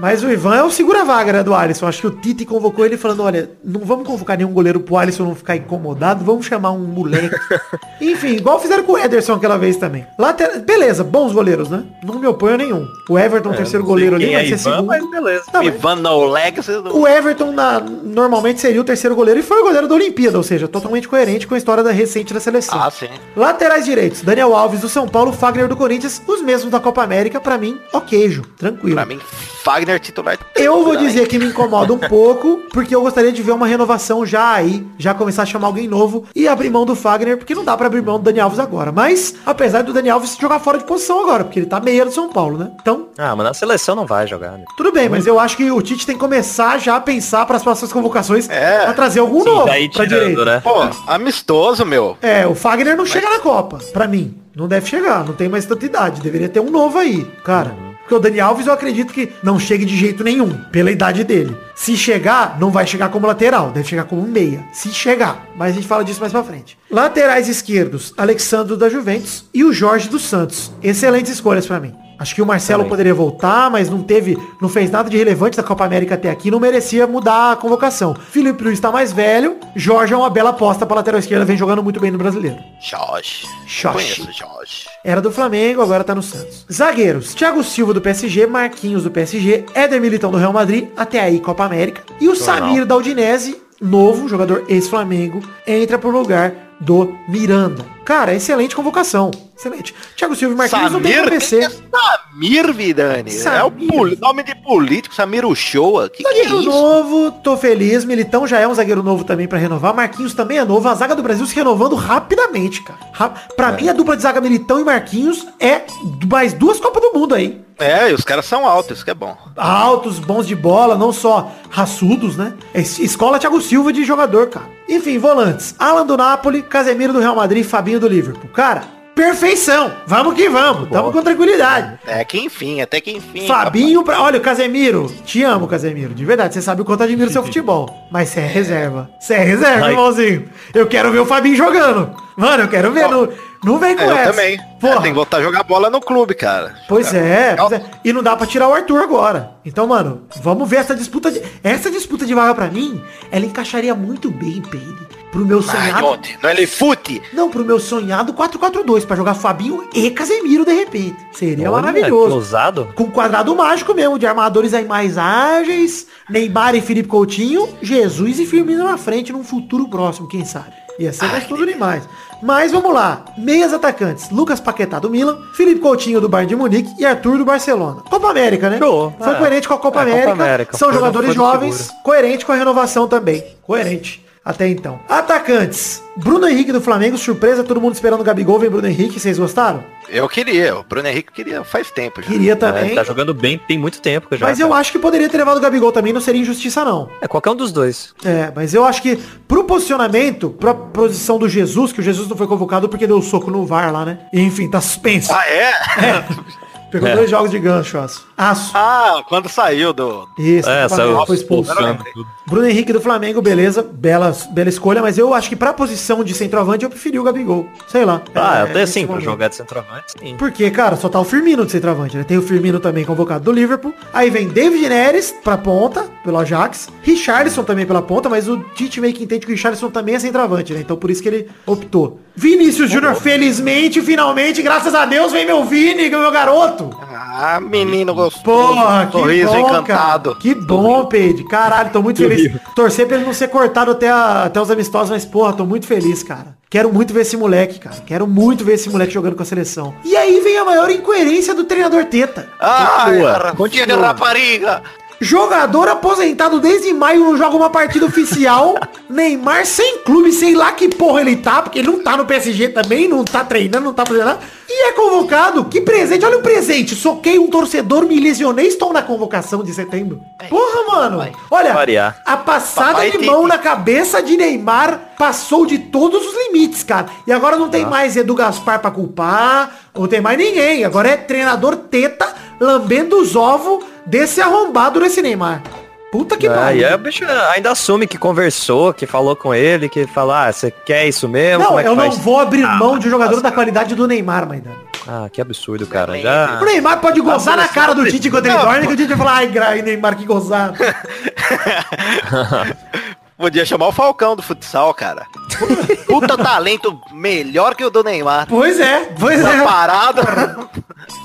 Mas o Ivan é o segura-vaga, né, do Alisson. Acho que o Tite convocou ele falando, olha, não vamos convocar nenhum goleiro pro Alisson não ficar incomodado, vamos chamar um moleque. Enfim, igual fizeram com o Ederson aquela vez também. Later... Beleza, bons goleiros, né? Não me oponho a nenhum. O Everton, terceiro goleiro ali, Quem vai é ser Ivan, segundo. mas beleza. Não, mas Ivan no leg, vocês não... o Everton na- normalmente seria o terceiro goleiro e foi o goleiro da Olimpíada, ou seja, totalmente coerente com a história da recente da seleção. Ah, sim. Laterais direitos, Daniel Alves do São Paulo, Fagner do Corinthians, os mesmos da Copa América, pra mim, ok, Ju, tranquilo. Pra mim, Fagner Titular. Eu vou dizer que me incomoda um pouco, porque eu gostaria de ver uma renovação já aí, já começar a chamar alguém novo e abrir mão do Fagner, porque não dá pra abrir mão do Dani Alves agora. Mas, apesar do Dani Alves jogar fora de posição agora, porque ele tá meia do São Paulo, né? Então, Ah, mas na seleção não vai jogar, né? tudo bem, mas eu acho que o Tite tem que começar já a pensar para as próximas convocações É. a trazer algum Sim, novo daí pra tirando, direita. né? Pô, amistoso, meu. É, o Fagner não chega na Copa, pra mim. Não deve chegar, não tem mais tanta idade. Deveria ter um novo aí, cara. Porque o Dani Alves eu acredito que não chegue de jeito nenhum, pela idade dele. Se chegar, não vai chegar como lateral, deve chegar como meia. Se chegar. Mas a gente fala disso mais pra frente. Laterais esquerdos, Alexandro da Juventus e o Jorge dos Santos. Excelentes escolhas pra mim. Acho que o Marcelo Também. poderia voltar, mas não teve, não fez nada de relevante da Copa América até aqui, não merecia mudar a convocação. Felipe Luiz tá mais velho, Jorge é uma bela aposta pra lateral esquerda, vem jogando muito bem no brasileiro. Jorge. Jorge. Jorge. Era do Flamengo, agora tá no Santos. Zagueiros, Thiago Silva do PSG, Marquinhos do PSG, Éder Militão do Real Madrid, até aí Copa América. E o Samir da Udinese, novo jogador ex-Flamengo, entra pro lugar do Miranda. Cara, excelente convocação. Excelente. Thiago Silva e Marquinhos não tem Samir? Quem é. Samir, Vidani. É o Samir. nome de político, Samir Uchoa. Que que é Zagueiro isso? novo, tô feliz. Militão já é um zagueiro novo também pra renovar. Marquinhos também é novo. A zaga do Brasil se renovando rapidamente, cara. Ra pra mim, a dupla de zaga Militão e Marquinhos é mais duas Copas do Mundo aí. É, e os caras são altos, isso que é bom. altos, bons de bola, não só raçudos, né? É es- Escola Thiago Silva de jogador, cara. Enfim, volantes. Alan do Napoli, Casemiro do Real Madrid, Fabinho do Liverpool. Cara, perfeição. Vamos que vamos. Tamo com tranquilidade. É que enfim, até que enfim. Fabinho, pra... olha, o Casemiro. Te amo, Casemiro. De verdade, você sabe o quanto admiro seu futebol. Mas você é reserva. Você é reserva, Ai. irmãozinho. Eu quero ver o Fabinho jogando. Mano, eu quero ver. Não, não vem com É, eu essa. também. Porra. É, tem que voltar a jogar bola no clube, cara. Pois é, pois é. E não dá pra tirar o Arthur agora. Então, mano, vamos ver essa disputa de. Essa disputa de vaga pra mim, ela encaixaria muito bem, Peide. Pro meu Ai, sonhado. onde? No Elefute? Não, pro meu sonhado 4-4-2, pra jogar Fabinho e Casemiro de repente. Seria Olha, maravilhoso. ousado. Com quadrado mágico mesmo, de armadores aí mais ágeis, Neymar e Felipe Coutinho, Jesus e Firmino na frente num futuro próximo, quem sabe. Ia ser gostoso demais. Mas vamos lá. Meias atacantes. Lucas Paquetá do Milan, Felipe Coutinho do Bayern de Munique e Arthur do Barcelona. Copa América, né? Show. Foi É. coerente com a Copa, É, Copa América. América. São Foi- jogadores jovens. Coerente com a renovação também. Coerente. Até então. Atacantes. Bruno Henrique do Flamengo, surpresa, todo mundo esperando o Gabigol, vem Bruno Henrique, vocês gostaram? Eu queria, o Bruno Henrique queria faz tempo já. Queria É, também. ele tá jogando bem, tem muito tempo que já. Mas eu acho que poderia ter levado o Gabigol também, não seria injustiça não. É qualquer um dos dois. É, mas eu acho que pro posicionamento, pra posição do Jesus, que o Jesus não foi convocado porque deu soco no VAR lá, né? E, enfim, tá suspenso. Ah, é? Pegou É. dois jogos de gancho, aço. Aço. Ah, quando saiu do... Isso, É, tá saiu foi expulso. Bruno Henrique do Flamengo, beleza, bela, bela escolha, mas eu acho que pra posição de centroavante eu preferi o Gabigol. Sei lá. Ah, É, até sim, pra jogar de centroavante, sim. Porque, cara, só tá o Firmino de centroavante, né? Tem o Firmino também convocado do Liverpool. Aí vem David Neres pra ponta, pelo Ajax. Richarlison também pela ponta, mas o Tite meio que entende que o Richarlison também é centroavante, né? Então por isso que ele optou. Vinícius Júnior, felizmente, finalmente, graças a Deus, vem meu Vini, meu garoto. Ah, menino gostoso. Porra, que Sorriso bom, encantado. cara. Que bom, Pedro. Caralho, tô muito feliz. Torcer pra ele não ser cortado até, a- até os amistosos, mas porra, tô muito feliz, cara. Quero muito ver esse moleque, cara. Quero muito ver esse moleque jogando com a seleção. E aí vem a maior incoerência do treinador Teta. Ah, Continua, rafinha de continua. rapariga. Jogador aposentado desde maio não joga uma partida oficial. Neymar sem clube, sei lá que porra ele tá, porque ele não tá no PSG também, não tá treinando, não tá fazendo nada. E é convocado. Que presente, olha o presente. Soquei um torcedor, me lesionei, estou na convocação de setembro. Porra, mano. Olha, a passada de mão na cabeça de Neymar passou de todos os limites, cara. E agora não tem mais Edu Gaspar pra culpar, não tem mais ninguém. Agora é treinador teta lambendo os ovos desse arrombado desse Neymar. Puta que e pariu. aí o bicho ainda assume que conversou, que falou com ele, que falou, ah, você quer isso mesmo? Não, é que eu não vou abrir Ah, mão de um jogador nossa. da qualidade do Neymar, Maidana. Ah, que absurdo, cara. Já... O Neymar pode gozar na cara do Tite enquanto ele dorme, que o Tite vai falar, ai, ai, Neymar, que gozado. Podia chamar o Falcão do futsal, cara. Puta talento melhor que o do Neymar. pois é, pois Tá é. parado.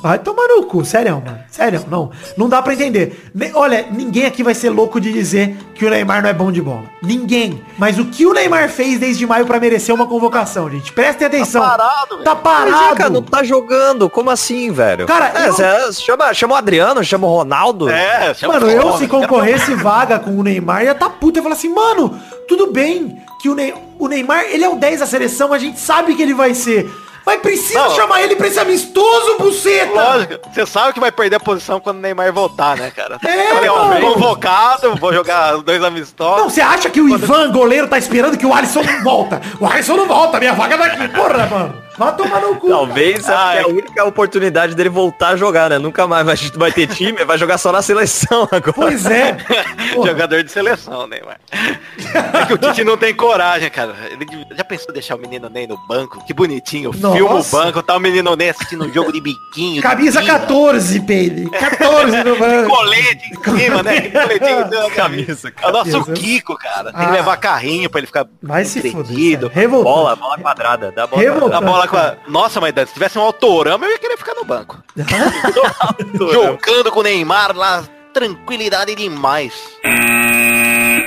Vai tomar no cu, sério, mano. Sério, não. Não dá pra entender. Ne- Olha, ninguém aqui vai ser louco de dizer que o Neymar não é bom de bola. Ninguém. Mas o que o Neymar fez desde maio pra merecer uma convocação, gente? Prestem atenção. Tá parado, Tá Mas, parado. cara, não tá jogando. Como assim, velho? Cara, é, eu- chama, chama o Adriano, chama o Ronaldo. É, chama Mano, eu se concorresse vaga com o Neymar, ia tá puta. Eu falar assim, mano, tudo bem que o, Ney- o Neymar, ele é o 10 da seleção, a gente sabe que ele vai ser. Mas precisa Não. chamar ele pra esse amistoso, buceta! Lógico, você sabe que vai perder a posição quando o Neymar voltar, né, cara? É, mano. convocado, vou jogar os dois amistosos. Não, você acha que o Ivan, goleiro, tá esperando que o Alisson não volta? O Alisson não volta, minha vaga daqui. Porra, mano. Vai tomar no cu. Talvez Ah, é é. a única oportunidade dele voltar a jogar, né? Nunca mais vai, vai ter time, vai jogar só na seleção agora. Pois é. Jogador de seleção, Neymar. É que o Tite não tem coragem, cara. Ele já pensou em deixar o menino Ney no banco? Que bonitinho. Nossa. Filma o banco, tá o menino Ney assistindo um jogo de biquinho. de Camisa biquinho, 14, Peide. 14 no banco. Colete em cima, né? Aquele coletinho de Camisa, É o nosso. Kiko, cara. Tem Ah. que levar carrinho pra ele ficar Vai se fuder. Bola, bola quadrada. Dá bola Revoltado. A bola com a... Nossa, mas Dan, se tivesse um autorama, eu ia querer ficar no banco. Jogando com o Neymar lá, tranquilidade demais.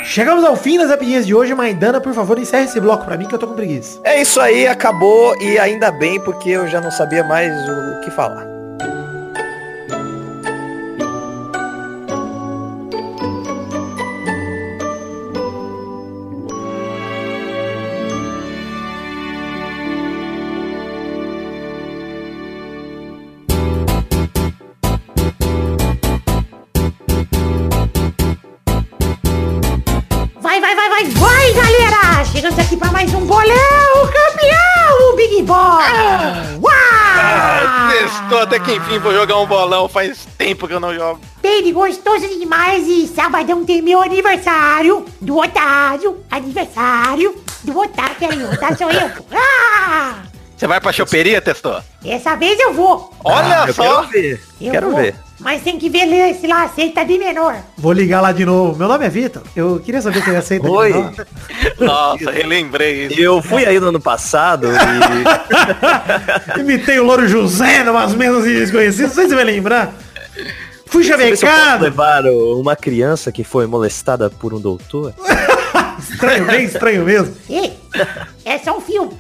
Chegamos ao fim das rapidinhas de hoje. Maidana, por favor, encerre esse bloco pra mim que eu tô com preguiça. É isso aí, acabou e ainda bem porque eu já não sabia mais o que falar. Que enfim vou jogar um bolão. Faz tempo que eu não jogo. Bem gostoso demais e sabadão tem meu aniversário do Otávio. Aniversário do Otávio. Peraí, o Otávio sou eu. Ah! Você vai pra choperia, Testor? Dessa vez eu vou. Olha eu só. quero ver. Eu quero vou. ver. Mas tem que ver se lá aceita de menor. Vou ligar lá de novo. Meu nome é Vitor. Eu queria saber se ele aceita. Oi. aqui, não. Nossa, relembrei isso. Eu fui aí no ano passado e Imitei o Louro José, umas mesas desconhecidas. Não sei se você vai lembrar. Fui chavecado. levar o- uma criança que foi molestada por um doutor. Estranho, bem estranho mesmo. Ei, é só um filme.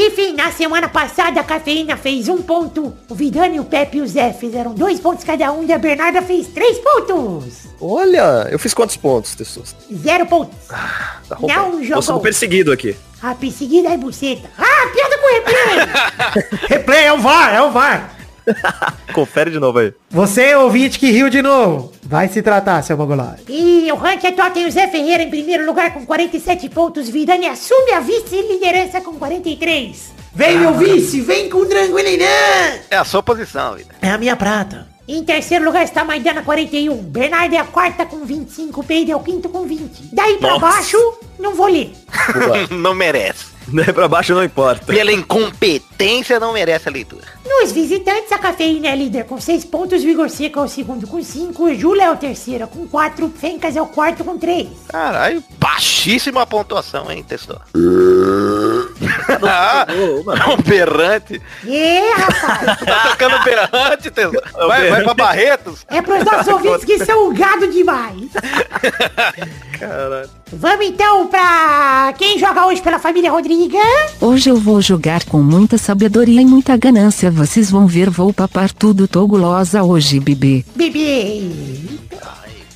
Enfim, na semana passada a Cafeína fez um ponto, o Vidani, o Pepe e o Zé fizeram dois pontos cada um e a Bernarda fez três pontos. Olha, eu fiz quantos pontos, pessoas? Zero pontos. Tá Não roubando. jogou. Tô sendo perseguido aqui. A perseguida é buceta. Ah, piada com replay. Replay, é o VAR, é o VAR. Confere de novo aí. Você, ouvinte que riu de novo, vai se tratar, seu Mogolai. e o ranking atual tem o Zé Ferreira em primeiro lugar com 47 pontos. Vidani assume a vice-liderança com 43. Vem, meu vice, vem com tranquilidade. É a sua posição, vida. É a minha prata. Em terceiro lugar está Maidana 41. Bernardo é a quarta com 25. Peide é o quinto com 20. Daí pra Nossa. baixo, não vou ler. não merece. Daí Né, pra baixo não importa. Pela incompetência, não merece a leitura. Nos visitantes, a Cafeína é líder com 6 pontos, Vigor Seco é o segundo com 5, Júlia é o terceiro com 4, Fencas é o quarto com 3. Caralho, baixíssima pontuação, hein, Testor? ah, mano. um berrante. É, rapaz, Tá tocando berrante, Testor. Vai, vai pra Barretos. é pros nossos ouvintes que são gado demais. Caralho. Vamos então pra quem joga hoje pela família Rodrigues. Hoje eu vou jogar com muita sabedoria e muita ganância. Vocês vão ver, vou papar tudo. Tô gulosa hoje, bebê. Bebê.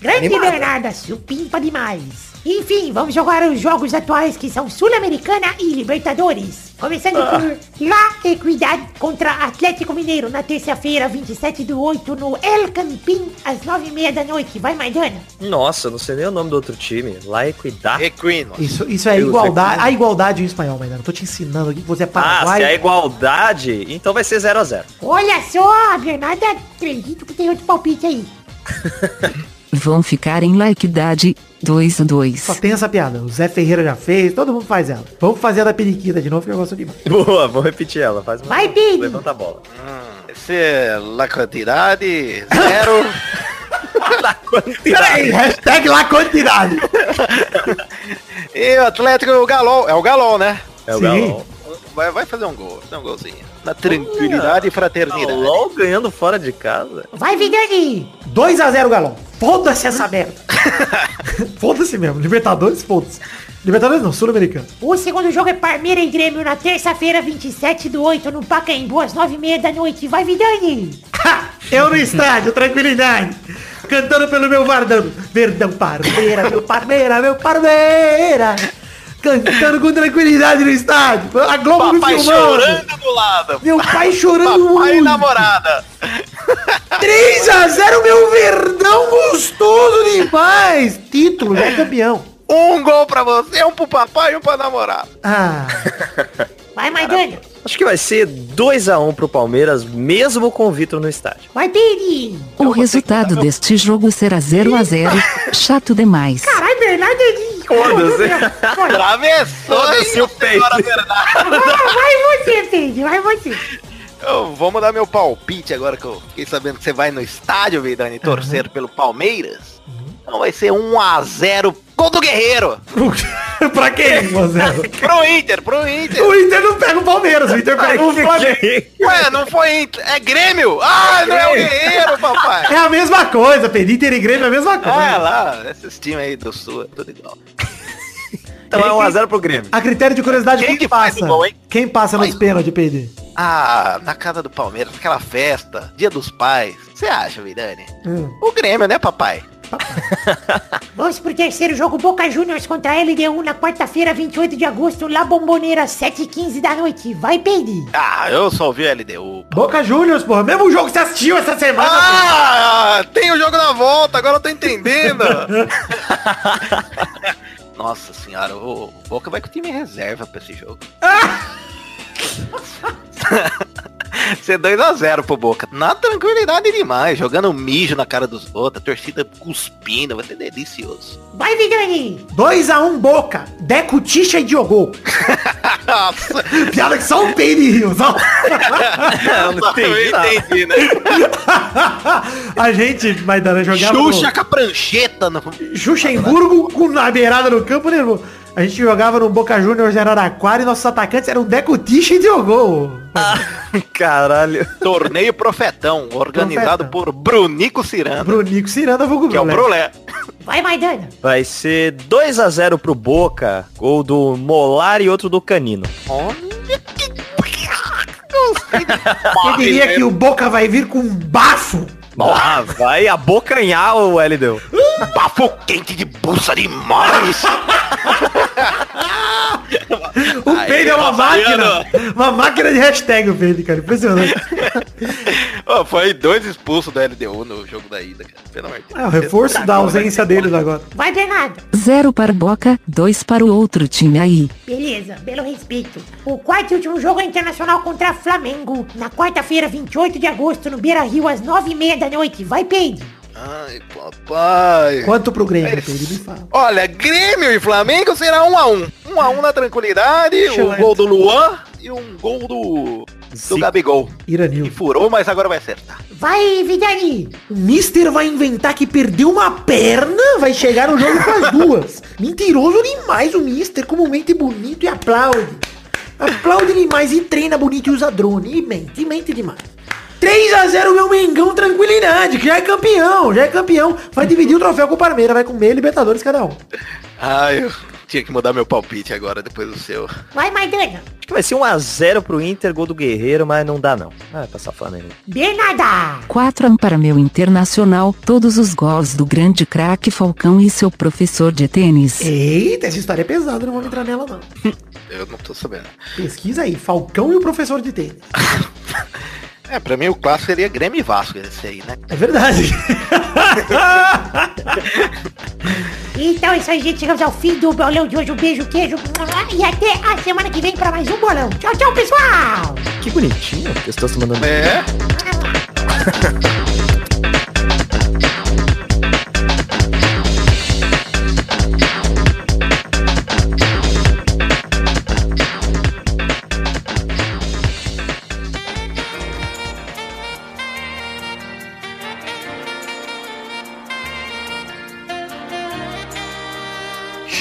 Grande Bernarda, supimpa demais. Enfim, vamos jogar os jogos atuais que são Sul-Americana e Libertadores. Começando por La Equidad contra Atlético Mineiro na terça-feira, 27 do 8, no El Campín, às 9h30 da noite. Vai, Maidana. Nossa, eu não sei nem o nome do outro time. Lá Equidad. Equino. Isso, isso é Eu igualdade. sei. A igualdade em espanhol, eu tô te ensinando aqui que você é Ah, se é igualdade, então vai ser 0 a 0 Olha só, a Bernarda, acredito que tem outro palpite aí. Vão ficar em likeidade 2 a 2. Só tem essa piada. O Zé Ferreira já fez, todo mundo faz ela. Vamos fazer a da periquita de novo que eu gosto demais. Boa, vou repetir ela. Faz uma... Vai, Pedro. Levanta a bola. Esse é la quantidade, zero. Peraí, hashtag lá quantidade. e o Atlético, o Galol. É o Galol, né? É o Sim. Galão. vai, vai fazer um gol, fazer um golzinho. Na tranquilidade e fraternidade. LOL ganhando fora de casa. Vai, Vidani. 2x0 Galão. Foda-se essa merda. foda-se mesmo. Libertadores, foda-se. Libertadores não, Sul-Americano. O segundo jogo é Palmeiras e Grêmio na terça-feira, 27 do 8, no Pacaembu, às 9h30 da noite. Vai, Vidani. Eu no estádio, tranquilidade. Cantando pelo meu Vardão. Verdão, Parmeira, meu Parmeira, meu Parmeira. Cantando com tranquilidade no estádio. A Globo Papai me filmando. chorando do lado. Meu pai chorando Papai e muito. namorada. 3x0, meu Verdão gostoso demais. Título, é campeão. Um gol pra você, um pro papai e um pra namorada. Ah, Vai, Maidana. Acho que vai ser 2x1 pro Palmeiras, mesmo com o Vitor no estádio. Vai, Peri. O resultado deste jogo será 0 a 0. Chato demais. Caralho, Bernardo. Foda-se. Travessou, Foda-se hein, o peito. Vai você, Peri. Vai você. Eu vou mudar meu palpite agora que eu fiquei sabendo que você vai no estádio, Vidani, torcer pelo Palmeiras. Então vai ser 1x0 gol do Guerreiro. pra quem, 1x0? Pro Inter, pro Inter. O Inter não pega o Palmeiras, o Inter pega o Flamengo. Ué, não foi Inter, é Grêmio. Ah, não é o Guerreiro, papai. É a mesma coisa, Pedro. Inter e Grêmio é a mesma coisa. Ah, lá, esses times aí do Sul, é tudo igual. Então é 1x0 pro Grêmio. A critério de curiosidade, Quem quem, que passa? gol, hein? Quem passa nos Vai. pênaltis, Pedro? Ah, na casa do Palmeiras, aquela festa, dia dos pais. Você acha, Vidani? Hum. O Grêmio, né, papai? Vamos pro terceiro jogo Boca Juniors contra a LDU na quarta-feira, 28 de agosto, La Bombonera, 7h15 da noite. Vai, Peri. Ah, eu só ouvi LDU. Boca Juniors, porra. Mesmo jogo que você assistiu essa semana. Ah, tem o jogo na volta, agora eu tô entendendo. Nossa senhora, o Boca vai com o time reserva pra esse jogo. Ser 2x0 pro Boca. Na tranquilidade demais, jogando mijo na cara dos outros, a torcida cuspindo, vai ser delicioso. Vai, Vidani. 2x1 Boca. Deco, Ticha e Diogo. Nossa, Piada que só o Pedro riu. Só... Eu não entendi eu nada. entendi, né? a gente, Maidana, jogava Xuxa no com a prancheta no... Xuxemburgo com na beirada do campo, né? A gente jogava no Boca Juniors de Araraquara e nossos atacantes eram Deco, Ticha e Diogo. Caralho. Torneio Profetão, organizado Profetão. por Brunico Ciranda, Brunico Ciranda, vulgo que é o Brulé. Brulé. Vai, Maidana. Vai ser 2x0 pro Boca, gol do Molar e outro do Canino. Olha que... Eu diria que o Boca vai vir com um bafo. Ah, vai abocanhar o LDU. Bafo quente de buça demais. O Aí, Pedro é uma máquina. Uma máquina de hashtag, o Pedro, cara. Impressionante. Ô, foi dois expulsos da LDU no jogo da ida, cara. Pelo amor de Deus. É o reforço da ausência deles agora. Vai, Bernardo. 0 para Boca, 2 para o outro time aí. Beleza, belo respeito. O quarto e último jogo é internacional contra Flamengo. Na quarta-feira, 28 de agosto, no Beira Rio, às 9h30 da noite. Vai, Pedro. Ai, papai. Quanto pro Grêmio, Mas- Pedro? Me fala. Olha, Grêmio e Flamengo será um a um. Um a um na tranquilidade, Excelente. um gol do Luan e um gol do, do. Gabigol. Que Iranil. furou, mas agora vai acertar. Vai, Vidani. O Mister vai inventar que perdeu uma perna, vai chegar no jogo com as duas. Mentiroso demais o Mister, como mente bonito e aplaude. Aplaude demais e treina bonito e usa drone. E mente, e mente demais. 3x0 meu Mengão, tranquilidade, que já é campeão, já é campeão. Vai dividir o troféu com o Parmeira, vai comer Libertadores cada um. Ah, eu tinha que mudar meu palpite agora, depois do seu. Vai, Maidana. Acho que vai ser 1x0 pro Inter, gol do Guerreiro, mas não dá não. Ah, vai passar o Flamengo. Bernarda. 4 a 1 para meu Internacional, todos os gols do grande craque Falcão e seu professor de tênis. Eita, essa história é pesada, não vamos entrar nela não. Eu não tô sabendo. Pesquisa aí, Falcão e o professor de tênis. É, pra mim o clássico seria Grêmio e Vasco esse aí, né? É verdade. Então é isso aí, gente. Chegamos ao fim do bolão de hoje. Um beijo, queijo. E até a semana que vem para mais um bolão. Tchau, tchau, pessoal. Que bonitinho que estou mandando. É.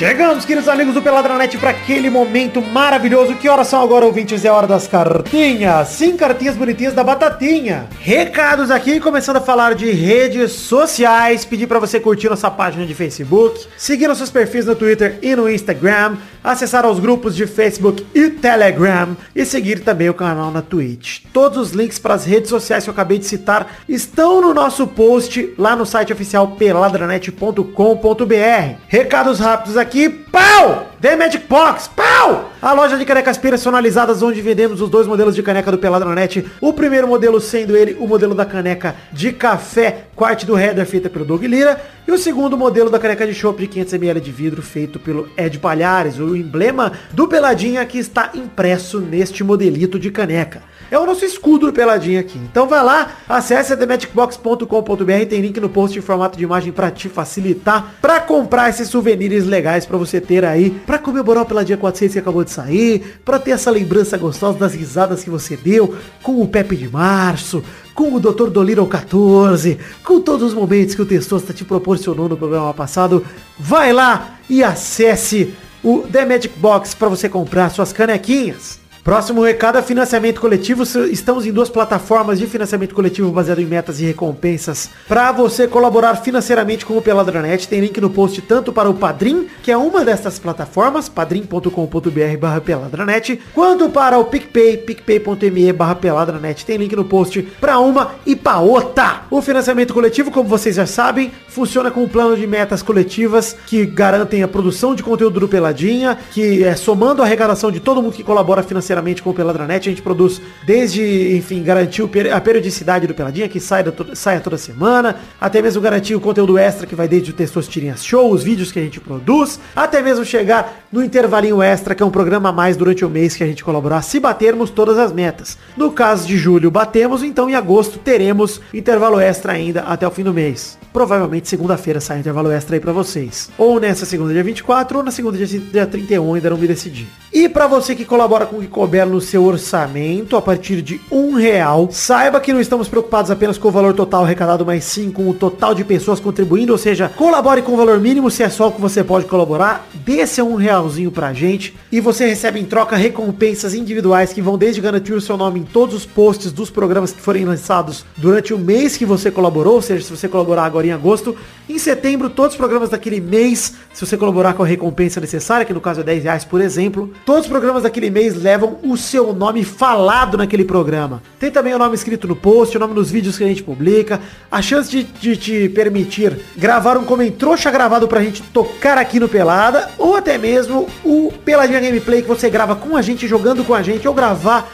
Chegamos, queridos amigos do Peladranet, para aquele momento maravilhoso. Que horas são agora, ouvintes? É hora das cartinhas. Sim, cartinhas bonitinhas da Batatinha. Recados aqui, começando a falar de redes sociais. Pedir para você curtir nossa página de Facebook, seguir nossos perfis no Twitter e no Instagram, acessar os grupos de Facebook e Telegram e seguir também o canal na Twitch. Todos os links para as redes sociais que eu acabei de citar estão no nosso post lá no site oficial peladranet.com.br. Recados rápidos aqui. Pau! The Magic Box, pau! A loja de canecas personalizadas onde vendemos os dois modelos de caneca do Peladranet. O primeiro modelo sendo ele o modelo da caneca de café, quarte do header feita pelo Doug Lira. E o segundo modelo da caneca de chopp de 500ml de vidro feito pelo Ed Palhares, o emblema do Peladinha que está impresso neste modelito de caneca. É o nosso escudo do aqui. Então vai lá, acesse thematicbox.com.br, tem link no post em formato de imagem para te facilitar, para comprar esses souvenirs legais para você ter aí, para comemorar o Peladinha 400 que acabou de sair, para ter essa lembrança gostosa das risadas que você deu com o Pepe de Março, com o Dr. Dolittle 14, com todos os momentos que o Testosta te proporcionou no programa passado. Vai lá e acesse o The Magic Box para você comprar suas canequinhas. Próximo recado é financiamento coletivo. Estamos em duas plataformas de financiamento coletivo baseado em metas e recompensas. Para você colaborar financeiramente com o Peladranet, tem link no post tanto para o Padrim, que é uma dessas plataformas, padrim.com.br barra peladranet, quanto para o PicPay, picpay.me barra peladranet. Tem link no post para uma e para outra. O financiamento coletivo, como vocês já sabem, funciona com um plano de metas coletivas que garantem a produção de conteúdo do Peladinha, que é somando a arrecadação de todo mundo que colabora financeiramente financeiramente com o Peladranet. A gente produz desde, enfim, garantir a periodicidade do Peladinha, que sai, sai toda semana, até mesmo garantir o conteúdo extra que vai desde o Testos Tirinhas Show, os vídeos que a gente produz, até mesmo chegar no intervalinho extra, que é um programa a mais durante o mês que a gente colaborar, se batermos todas as metas. No caso de julho, batemos, então em agosto teremos intervalo extra ainda até o fim do mês. Provavelmente segunda-feira sai intervalo extra aí pra vocês. Ou nessa segunda dia 24, ou na segunda dia, dia 31, ainda não me decidi. E para você que colabora com o couber no seu orçamento, a partir de um real, saiba que não estamos preocupados apenas com o valor total arrecadado, mas sim com o total de pessoas contribuindo, ou seja, colabore com o valor mínimo, se é só o que você pode colaborar, dê seu um realzinho pra gente, e você recebe em troca recompensas individuais que vão desde garantir o seu nome em todos os posts dos programas que forem lançados durante o mês que você colaborou, ou seja, se você colaborar agora em agosto, em setembro, todos os programas daquele mês, se você colaborar com a recompensa necessária, que no caso é 10 reais, por exemplo, todos os programas daquele mês levam o seu nome falado naquele programa. Tem também o nome escrito no post, o nome nos vídeos que a gente publica, a chance de, de te permitir gravar um comentário trouxa gravado pra gente tocar aqui no Pelada, ou até mesmo o Peladinha Gameplay que você grava com a gente, jogando com a gente, ou gravar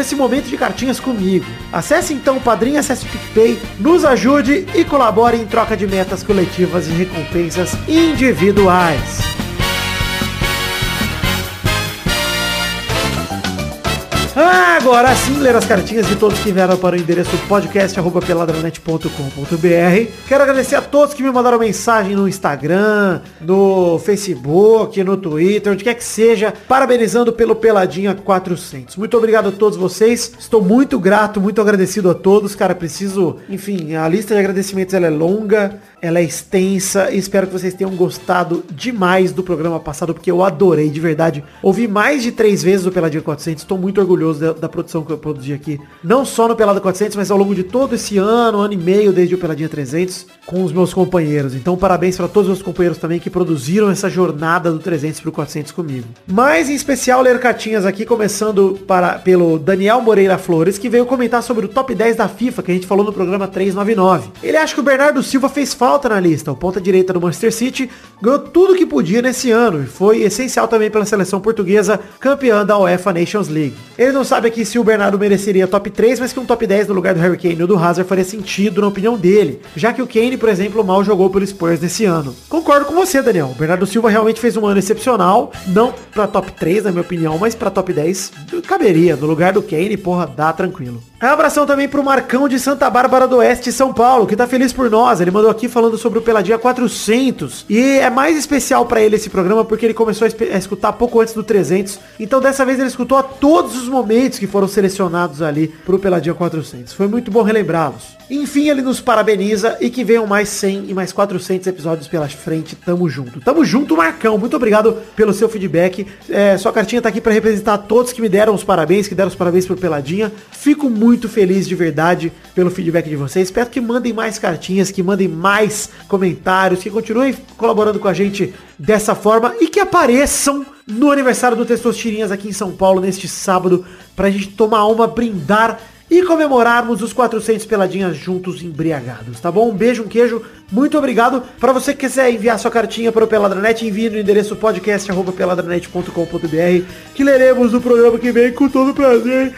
esse momento de cartinhas comigo. Acesse então o Padrinho, acesse o PicPay, nos ajude e colabore em troca de metas coletivas e recompensas individuais. Agora sim, ler as cartinhas de todos que vieram para o endereço podcast.peladranet.com.br. Quero agradecer a todos que me mandaram mensagem no Instagram, no Facebook, no Twitter, onde quer que seja, parabenizando pelo Peladinha 400. Muito obrigado a todos vocês. Estou muito grato, muito agradecido a todos. Cara, preciso, enfim, a lista de agradecimentos ela é longa, ela é extensa espero que vocês tenham gostado demais do programa passado, porque eu adorei, de verdade. Ouvi mais de três vezes o Peladinha 400, estou muito orgulhoso da, da, produção que eu produzi aqui. Não só no Pelada 400, mas ao longo de todo esse ano, ano e meio, desde o Peladinha 300, com os meus companheiros. Então parabéns para todos os meus companheiros também que produziram essa jornada do 300 pro 400 comigo. Mas em especial ler cartinhas aqui, começando para, pelo Daniel Moreira Flores, que veio comentar sobre o top 10 da FIFA, que a gente falou no programa 399. Ele acha que o Bernardo Silva fez falta na lista. O ponta direita do Manchester City ganhou tudo que podia nesse ano e foi essencial também pela seleção portuguesa campeã da UEFA Nations League. Ele não sabe aqui se o Bernardo mereceria top 3, mas que um top 10 no lugar do Harry Kane ou do Hazard faria sentido na opinião dele, já que o Kane, por exemplo, mal jogou pelo Spurs nesse ano. Concordo com você, Daniel. O Bernardo Silva realmente fez um ano excepcional, não pra top 3, na minha opinião, mas pra top 10 caberia. No lugar do Kane, porra, dá tranquilo. Um abração também pro Marcão de Santa Bárbara do Oeste, São Paulo, que tá feliz por nós. Ele mandou aqui falando sobre o Peladinha 400. E é mais especial pra ele esse programa porque ele começou a, escutar pouco antes do 300. Então dessa vez ele escutou a todos os momentos que foram selecionados ali pro Peladinha 400. Foi muito bom relembrá-los. Enfim, ele nos parabeniza e que venham mais 100 e mais 400 episódios pela frente. Tamo junto. Tamo junto, Marcão. Muito obrigado pelo seu feedback. É, sua cartinha tá aqui pra representar todos que me deram os parabéns, que deram os parabéns pro Peladinha. Fico muito feliz de verdade pelo feedback de vocês. Espero que mandem mais cartinhas, que mandem mais comentários, que continuem colaborando com a gente dessa forma e que apareçam no aniversário do Testosterinhas aqui em São Paulo neste sábado pra gente tomar uma, brindar e comemorarmos os 400 peladinhas juntos embriagados, tá bom? Um beijo, um queijo, muito obrigado. Para você que quiser enviar sua cartinha para o Peladranet, envie no endereço podcast@peladranet.com.br que leremos no programa que vem com todo prazer.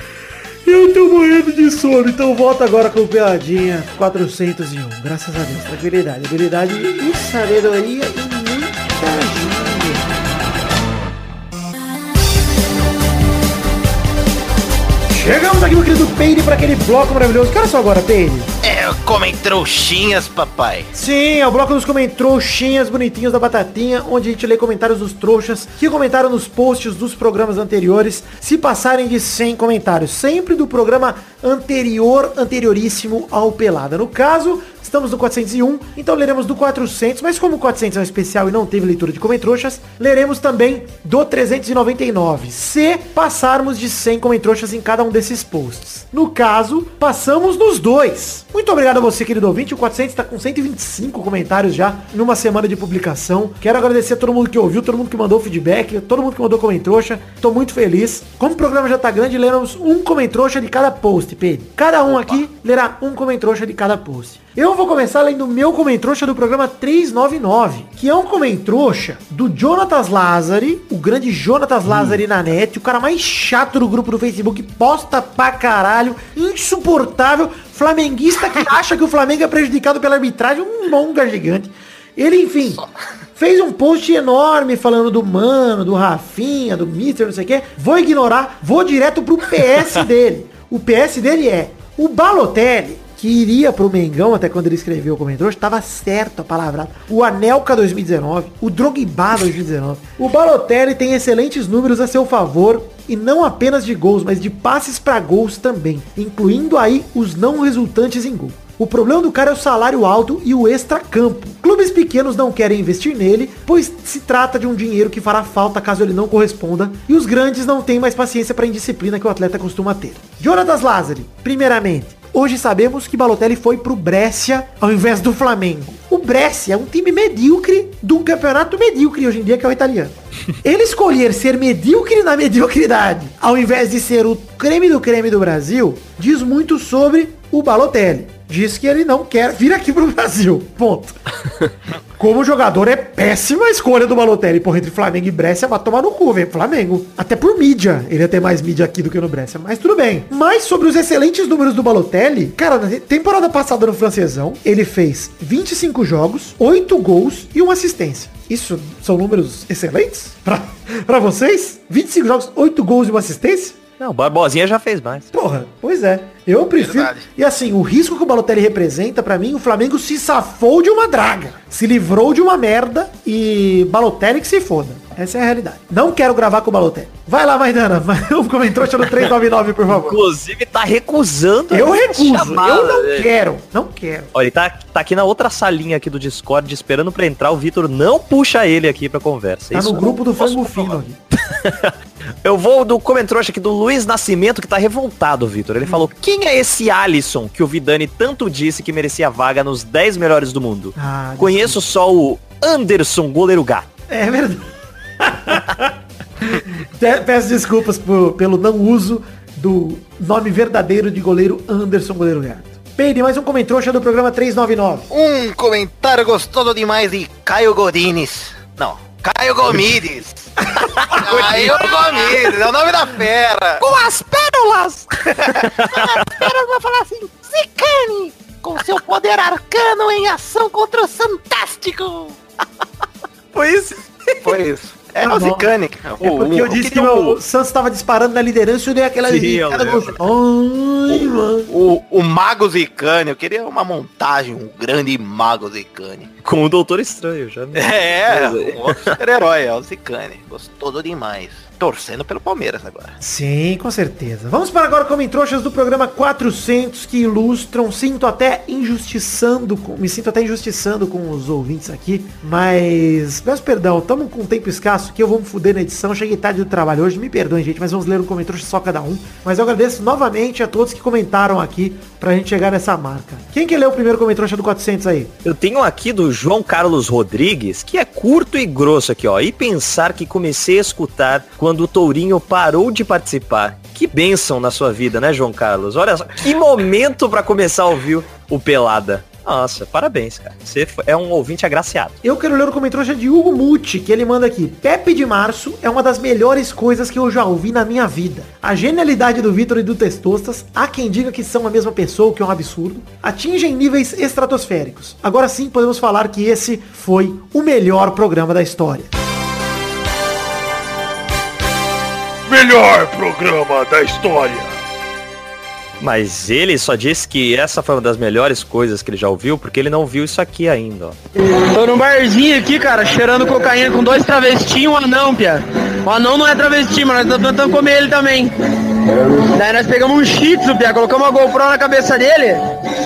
Eu tô morrendo de sono, então volta agora com o Peladinha 401. Graças a Deus, tranquilidade, habilidade e sabedoria e muita ajuda. Chegamos aqui, meu querido Peide, para aquele bloco maravilhoso. Que só agora, Peide? Comem trouxinhas, papai. Sim, é o bloco dos comentários bonitinhos da Batatinha, onde a gente lê comentários dos trouxas que comentaram nos posts dos programas anteriores, se passarem de 100 comentários. Sempre do programa anterior, anterioríssimo ao Pelada. No caso, estamos no 401, então leremos do 400, mas como o 400 é um especial e não teve leitura de comentroxas, leremos também do 399, se passarmos de 100 comentroxas em cada um desses posts. No caso, passamos nos dois. Muito obrigado a você, querido ouvinte. O 400 está com 125 comentários já numa semana de publicação. Quero agradecer a todo mundo que ouviu, todo mundo que mandou feedback, todo mundo que mandou comentrouxa. Tô muito feliz. Como o programa já tá grande, leremos um comentrouxa de cada post, Pedro. Cada um aqui lerá um comentrouxa de cada post. Eu vou começar lendo o meu comentrouxa do programa 399, que é um comentrouxa do Jonatas Lazari, o grande Jonatas Lazari na net, o cara mais chato do grupo do Facebook, posta pra caralho, insuportável, flamenguista que acha que o Flamengo é prejudicado pela arbitragem, um longa gigante. Ele, enfim, fez um post enorme falando do Mano, do Rafinha, do Mister, não sei o quê. Vou ignorar, vou direto pro PS dele. O PS dele é o Balotelli, que iria pro Mengão até quando ele escreveu o comentário, estava certo a palavra. O Anelka 2019, o Drogba 2019. O Balotelli tem excelentes números a seu favor e não apenas de gols, mas de passes para gols também, incluindo aí os não resultantes em gol. O problema do cara é o salário alto e o extra-campo. Clubes pequenos não querem investir nele, pois se trata de um dinheiro que fará falta caso ele não corresponda, e os grandes não têm mais paciência para a indisciplina que o atleta costuma ter. Jonatas Lázari, primeiramente, hoje sabemos que Balotelli foi pro Brescia ao invés do Flamengo. O Brescia é um time medíocre de um campeonato medíocre hoje em dia, que é o italiano. Ele escolher ser medíocre na mediocridade, ao invés de ser o creme do creme do Brasil, diz muito sobre o Balotelli. Diz que ele não quer vir aqui pro Brasil. Ponto. Como jogador, é péssima a escolha do Balotelli. Porra, entre Flamengo e Brescia, vai tomar no cu, velho. Flamengo. Até por mídia. Ele ia ter mais mídia aqui do que no Brescia. Mas tudo bem. Mas sobre os excelentes números do Balotelli, cara, na temporada passada no francesão, ele fez 25 jogos, 8 gols e uma assistência. Isso são números excelentes pra vocês? 25 jogos, 8 gols e uma assistência? Não, o Barbosinha já fez mais. Porra, pois é. Eu prefiro. Verdade. E assim, o risco que o Balotelli representa, pra mim, o Flamengo se safou de uma draga. Se livrou de uma merda e Balotelli que se foda. Essa é a realidade. Não quero gravar com o Balotelli. Vai lá, Maidana. Um comentário no 399, por favor. Inclusive, tá recusando. Eu recuso. chamada, Eu não velho. quero. Não quero. Olha, ele tá, tá aqui na outra salinha aqui do Discord, esperando pra entrar. O Vitor não puxa ele aqui pra conversa. Tá Isso no grupo do comprovar. Fino aqui. Eu vou do comentrouxa aqui do Luiz Nascimento, que tá revoltado, Vitor. Ele falou, quem é esse Alisson que o Vidani tanto disse que merecia vaga nos 10 melhores do mundo? Ah, Conheço só o Anderson, goleiro gato. É verdade. Pe- Peço desculpas por- pelo não uso do nome verdadeiro de goleiro Anderson Goleiro Gato. Peide, mais um comentrouxa do programa 399. Um comentário gostoso demais de Caio Godines. Não, Caio Gomides. Caio Gomides, é o nome da fera. Com as pérolas! as pérolas vão falar assim, Zicane! Com seu poder arcano em ação contra o Fantástico! Foi isso? Foi isso. É Tá o bom. Zicane. cara. É O- porque o- eu disse que queria o Santos tava disparando na liderança e eu dei aquela Sim, eu. Ai, mano. O, o Mago Zicane, eu queria uma montagem, um grande Mago Zicane. Com o Doutor Estranho, já. É, um outro super-herói, é o Zicane. Gostoso demais. Torcendo pelo Palmeiras agora. Sim, com certeza. Vamos para agora como trouxas do programa 400 que ilustram, sinto até injustiçando, com, me sinto até injustiçando com os ouvintes aqui, mas peço perdão, estamos com um tempo escasso que eu vou me fuder na edição, cheguei tarde do trabalho hoje, me perdoem gente, mas vamos ler um comentário só cada um, mas eu agradeço novamente a todos que comentaram aqui pra gente chegar nessa marca. Quem que leu o primeiro comentário do 400 aí? Eu tenho aqui do João Carlos Rodrigues, que é curto e grosso aqui, ó. E pensar que comecei a escutar quando o Tourinho parou de participar. Que bênção na sua vida, né, João Carlos? Olha só, que momento pra começar a ouvir o Pelada. Nossa, parabéns, cara. Você é um ouvinte agraciado. Eu quero ler o comentário de Hugo Muti, que ele manda aqui. Pepe de Março é uma das melhores coisas que eu já ouvi na minha vida. A genialidade do Vitor e do Testostas, há quem diga que são a mesma pessoa, o que é um absurdo, atingem níveis estratosféricos. Agora sim podemos falar que esse foi o melhor programa da história. Melhor programa da história. Mas ele só disse que essa foi uma das melhores coisas que ele já ouviu, porque ele não viu isso aqui ainda, ó. Tô num barzinho aqui, cara, cheirando cocaína com dois travestis e um anão, pia. O anão não é travesti, mas nós estamos tentando comer ele também. Daí nós pegamos um shih tzu, pia, colocamos uma GoPro na cabeça dele.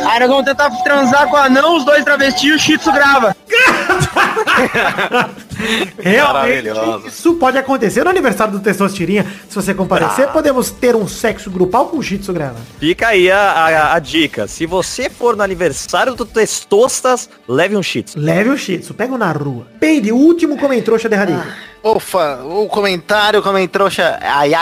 Aí nós vamos tentar transar com o anão, os dois travestis e o shih tzu grava. Realmente, Maravilhoso. isso pode acontecer no aniversário do Testosterinha. Se você comparecer, Ah. podemos ter um sexo grupal com o Shih Tzu grava. Fica aí a, a- a dica. Se você for no aniversário do Testostas, leve um shih tzu. Leve o Shih Tzu, pega na rua. Peide, o último comentrouxa de Radica. Ufa, o comentário comentrouxa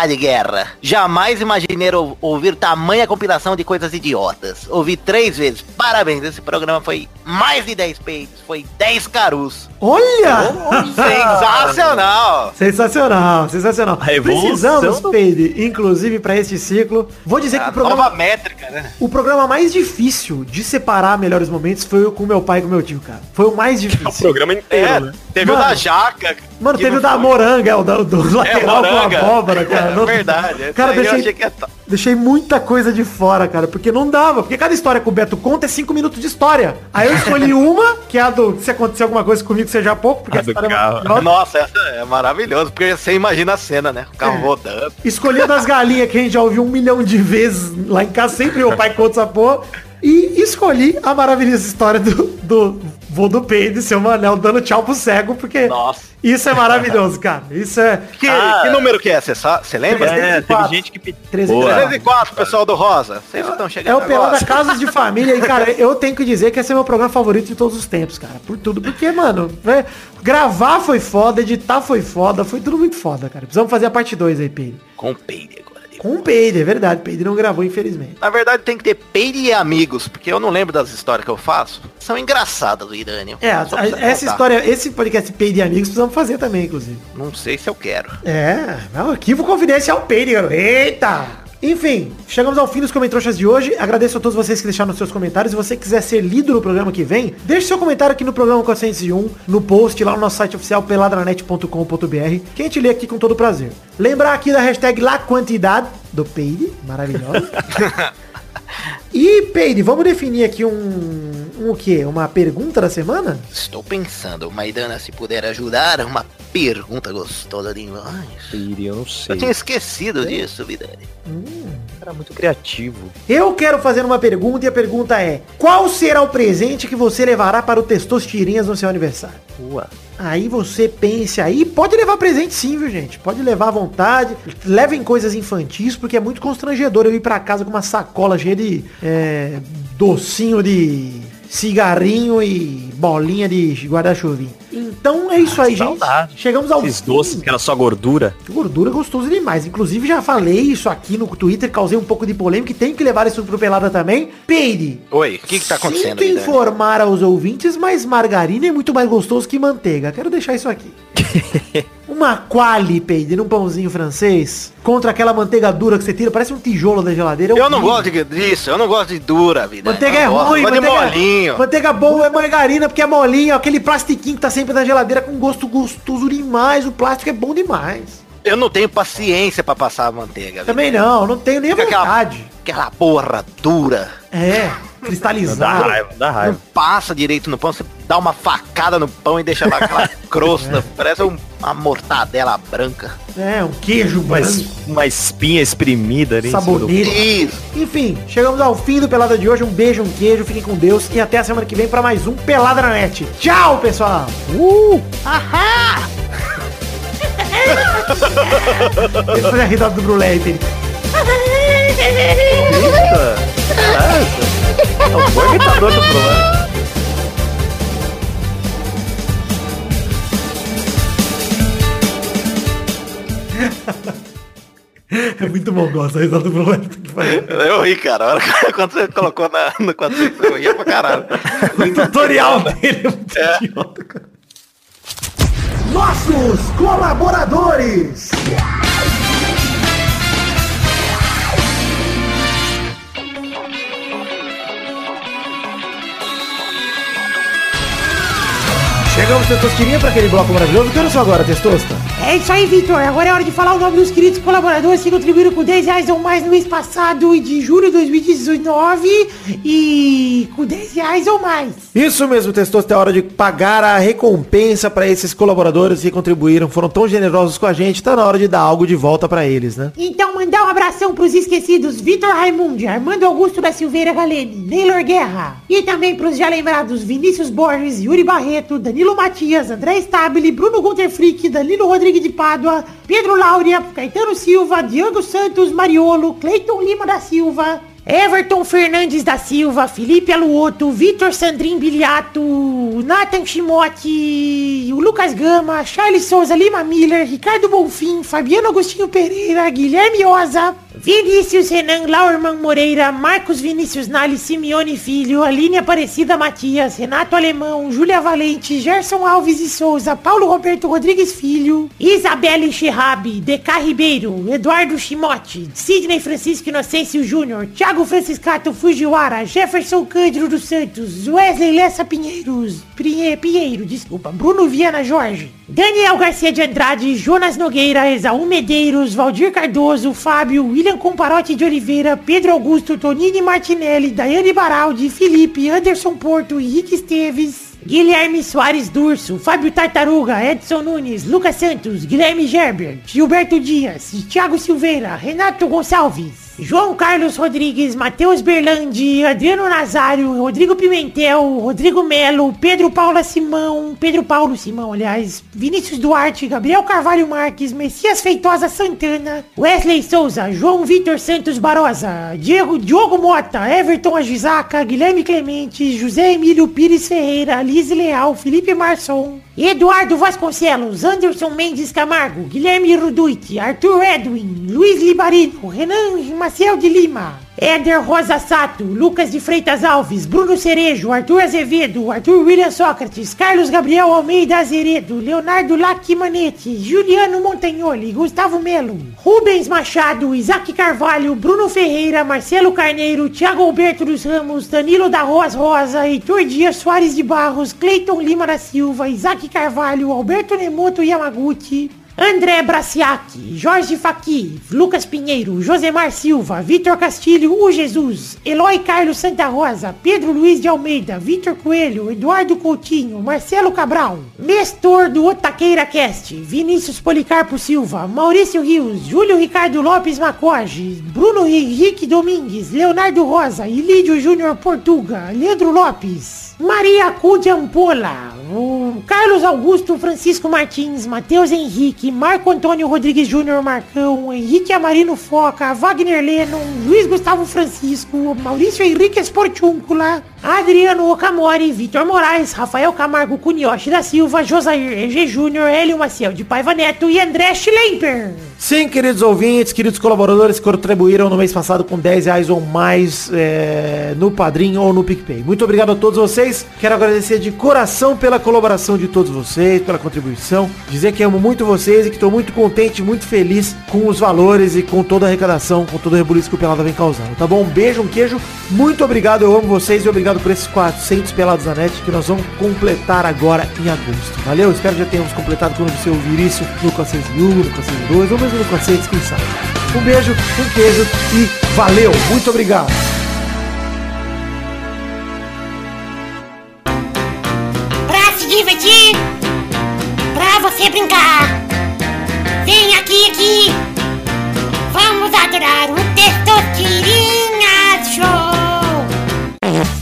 de Guerra. Jamais imaginei ou- ouvir tamanha compilação de coisas idiotas. Ouvi três vezes. Parabéns, esse programa foi mais de 10 peitos, foi 10 carus. Olha! Sensacional! Sensacional, sensacional. Precisamos, do- Peide, inclusive para este ciclo. Vou dizer que A o programa, nova métrica, né? o programa mais difícil de separar melhores momentos foi o com meu pai e com meu tio, cara. Foi o mais difícil. programa É, teve Mano. o da jaca. Mano, que teve o da foi. moranga, o do, do lateral com moranga. a abóbora, cara. É Não- verdade. Cara, aí eu deixei, achei que ia tá- deixei muita coisa de fora, cara, porque não dava. Porque cada história que o Beto conta é cinco minutos de história. Aí eu escolhi uma, que é a do se acontecer alguma coisa comigo seja pouco, porque A a do história é carro. maravilhosa. Nossa, essa é maravilhoso, porque você imagina a cena, né? O carro É. rodando. Escolhi a das galinhas que a gente já ouviu um milhão de vezes lá em casa, sempre meu pai conta essa porra. E escolhi a maravilhosa história do, do vô do Pedro e seu Manel dando tchau pro cego, porque Nossa. isso é maravilhoso, cara. Isso é... Que, Ah. que número que é? Você lembra? É, teve 304. gente que pediu. 304. 304, pessoal do Rosa. Vocês estão É chegando o Pelada agora. Casas de Família e, cara, eu tenho que dizer que esse é meu programa favorito de todos os tempos, cara. Por tudo. Porque, mano, é, gravar foi foda, editar foi foda, foi tudo muito foda, cara. Precisamos fazer a parte 2 aí, Peide. Com peide. Com o Peide, é verdade. Peide não gravou, infelizmente. Na verdade tem que ter peide e amigos, porque eu não lembro das histórias que eu faço. São engraçadas do Irânio. É, a- essa história, esse podcast Peide e Amigos precisamos fazer também, inclusive. Não sei se eu quero. É, um arquivo confidencial Peide. Eita! Enfim, chegamos ao fim dos comentários de hoje. Agradeço a todos vocês que deixaram seus comentários. Se você quiser ser lido no programa que vem, deixe seu comentário aqui no programa 401, no post lá no nosso site oficial peladranet.com.br, que a gente lê aqui com todo prazer. Lembrar aqui da hashtag La Quantidade do Peide, maravilhosa. e Peide, vamos definir aqui um, um o quê? Uma pergunta da semana? Estou pensando, Maidana, se puder ajudar, uma pergunta gostosa demais. Eu não sei. Eu tinha esquecido disso, Vidani. Era muito criativo. Eu quero fazer uma pergunta e a pergunta é: qual será o presente que você levará para o Testosterinhas no seu aniversário? Ua. Aí você pense aí, pode levar presente sim, viu gente? Pode levar à vontade. Levem coisas infantis, porque é muito constrangedor eu ir pra casa com uma sacola cheia de é, docinho de cigarrinho e bolinha de guarda-chuvinho. Então é isso aí, gente. Chegamos ao Esses fim. doces que era só gordura. Gordura é gostoso demais. Inclusive já falei isso aqui no Twitter, causei um pouco de polêmica e tem que levar isso pro Pelada também. Peide. Oi, o que que tá acontecendo, Sinto informar aos ouvintes, mas margarina é muito mais gostoso que manteiga. Quero deixar isso aqui. uma qualipede num pãozinho francês contra aquela manteiga dura que você tira, parece um tijolo da geladeira. é Eu não gosto disso, eu não gosto de dura, vida. Manteiga é gosto, ruim, manteiga, molinho. manteiga boa é margarina, porque é molinho, aquele plastiquinho que tá sempre na geladeira com gosto gostoso demais, o plástico é bom demais. Eu não tenho paciência pra passar a manteiga. vida. Também não, não tenho nem Fica aquela, vontade. aquela porra dura. É, Dá cristalizado. raiva, dá Não raiva. passa direito no pão, você dá uma facada no pão e deixa lá aquela crosta. Parece um- uma mortadela branca. É, um queijo Mas branco, uma espinha espremida ali sabonete. Isso. Enfim, chegamos ao fim do Pelada de hoje. Um beijo, um queijo, fiquem com Deus e até a semana que vem pra mais um Pelada na Net. Tchau, pessoal! Uh! Ahá! Eu fazer a risada do Brulé. Eita! Caraca. É um bom imitador do problema. É muito bom, gosto da risada do Brulé. Eu ri, cara. Quando você colocou na, no quadro, eu ria pra caralho. O tutorial dele é muito idiota, cara. Nossos colaboradores! Chegamos, Testosterinha, para aquele bloco maravilhoso. Que horas são agora, Testosta? É isso aí, Vitor. Agora é hora de falar o nome dos queridos colaboradores que contribuíram com 10 reais ou mais no mês passado e de julho de 2019 e com 10 reais ou mais. Isso mesmo, Testosta, é hora de pagar a recompensa para esses colaboradores que contribuíram, foram tão generosos com a gente, tá na hora de dar algo de volta para eles, né? Então mandar um abração pros esquecidos Vitor Raimundi, Armando Augusto da Silveira Galene, Neylor Guerra. E também pros já lembrados Vinícius Borges, Yuri Barreto, Danilo Matias, André Stabile, Bruno Gunter Frick, Danilo Rodrigues de Pádua, Pedro Laura, Caetano Silva, Diego Santos Mariolo, Cleiton Lima da Silva, Everton Fernandes da Silva, Felipe Aluoto, Vitor Sandrin Biliato, Nathan Chimote, o Lucas Gama, Charles Souza Lima Miller, Ricardo Bonfim, Fabiano Agostinho Pereira, Guilherme Oza, Vinícius Renan Laurman Moreira, Marcos Vinícius Nali Simeone Filho, Aline Aparecida Matias, Renato Alemão, Júlia Valente, Gerson Alves e Souza, Paulo Roberto Rodrigues Filho, Isabelle Cherrabi, DK Ribeiro, Eduardo Chimote, Sidney Francisco Inocêncio Júnior, Thiago Franciscato Fujiwara, Jefferson Cândido dos Santos, Wesley Lessa Pinheiros, Pinhe- Pinheiro, desculpa, Bruno Viana Jorge, Daniel Garcia de Andrade, Jonas Nogueira, Exaú Medeiros, Valdir Cardoso, Fábio, William Comparote de Oliveira, Pedro Augusto, Tonini Martinelli, Daiane Baraldi, Felipe, Anderson Porto, Henrique Esteves, Guilherme Soares Durso, Fábio Tartaruga, Edson Nunes, Lucas Santos, Guilherme Gerber, Gilberto Dias, Thiago Silveira, Renato Gonçalves, João Carlos Rodrigues, Matheus Berlandi, Adriano Nazário, Rodrigo Pimentel, Rodrigo Melo, Pedro Paula Simão, Pedro Paulo Simão, aliás, Vinícius Duarte, Gabriel Carvalho Marques, Messias Feitosa Santana, Wesley Souza, João Vitor Santos Barosa, Diego Diogo Mota, Everton Agisaca, Guilherme Clemente, José Emílio Pires Ferreira, Liz Leal, Felipe Marçom, Eduardo Vasconcelos, Anderson Mendes Camargo, Guilherme Ruduit, Arthur Edwin, Luiz Libarino, Renan Maciel de Lima, Éder Rosa Sato, Lucas de Freitas Alves, Bruno Cerejo, Arthur Azevedo, Arthur William Sócrates, Carlos Gabriel Almeida Azeredo, Leonardo Lacimanetti, Juliano Montagnoli, Gustavo Melo, Rubens Machado, Isaac Carvalho, Bruno Ferreira, Marcelo Carneiro, Thiago Alberto dos Ramos, Danilo da Roas Rosa, Heitor Dias Soares de Barros, Cleiton Lima da Silva, Isaac Carvalho, Alberto Nemoto Yamaguchi, André Braciac, Jorge Faqui, Lucas Pinheiro, Josemar Silva, Vitor Castilho, o Jesus, Eloy Carlos Santa Rosa, Pedro Luiz de Almeida, Vitor Coelho, Eduardo Coutinho, Marcelo Cabral, Nestor do Otaqueira Cast, Vinícius Policarpo Silva, Maurício Rios, Júlio Ricardo Lopes Macoge, Bruno Henrique Domingues, Leonardo Rosa, Ilídio Júnior Portuga, Leandro Lopes, Maria Cude Ampola, o Carlos Augusto Francisco Martins, Matheus Henrique, Marco Antônio Rodrigues Júnior Marcão, Henrique Amarino Foca, Wagner Lennon, Luiz Gustavo Francisco, Maurício Henrique Esportúncula, Adriano Okamori, Vitor Moraes, Rafael Camargo Cunioche da Silva, Josair EG Júnior, Hélio Maciel de Paiva Neto e André Schlemper. Sim, queridos ouvintes, queridos colaboradores que contribuíram no mês passado com 10 reais ou mais é, no Padrim ou no PicPay. Muito obrigado a todos vocês. Quero agradecer de coração pela colaboração de todos vocês, pela contribuição. Dizer que amo muito vocês e que estou muito contente, muito feliz com os valores e com toda a arrecadação, com todo o rebuliço que o Pelada vem causando. Tá bom? Um beijo, um queijo. Muito obrigado, eu amo vocês e obrigado por esses 400 Pelados da Net que nós vamos completar agora em agosto. Valeu? Espero que já tenhamos completado quando você ouvir isso no 401, no 402 ou mesmo no 400, quem sabe. Um beijo, um queijo e valeu! Muito obrigado! Pra se divertir, pra você brincar.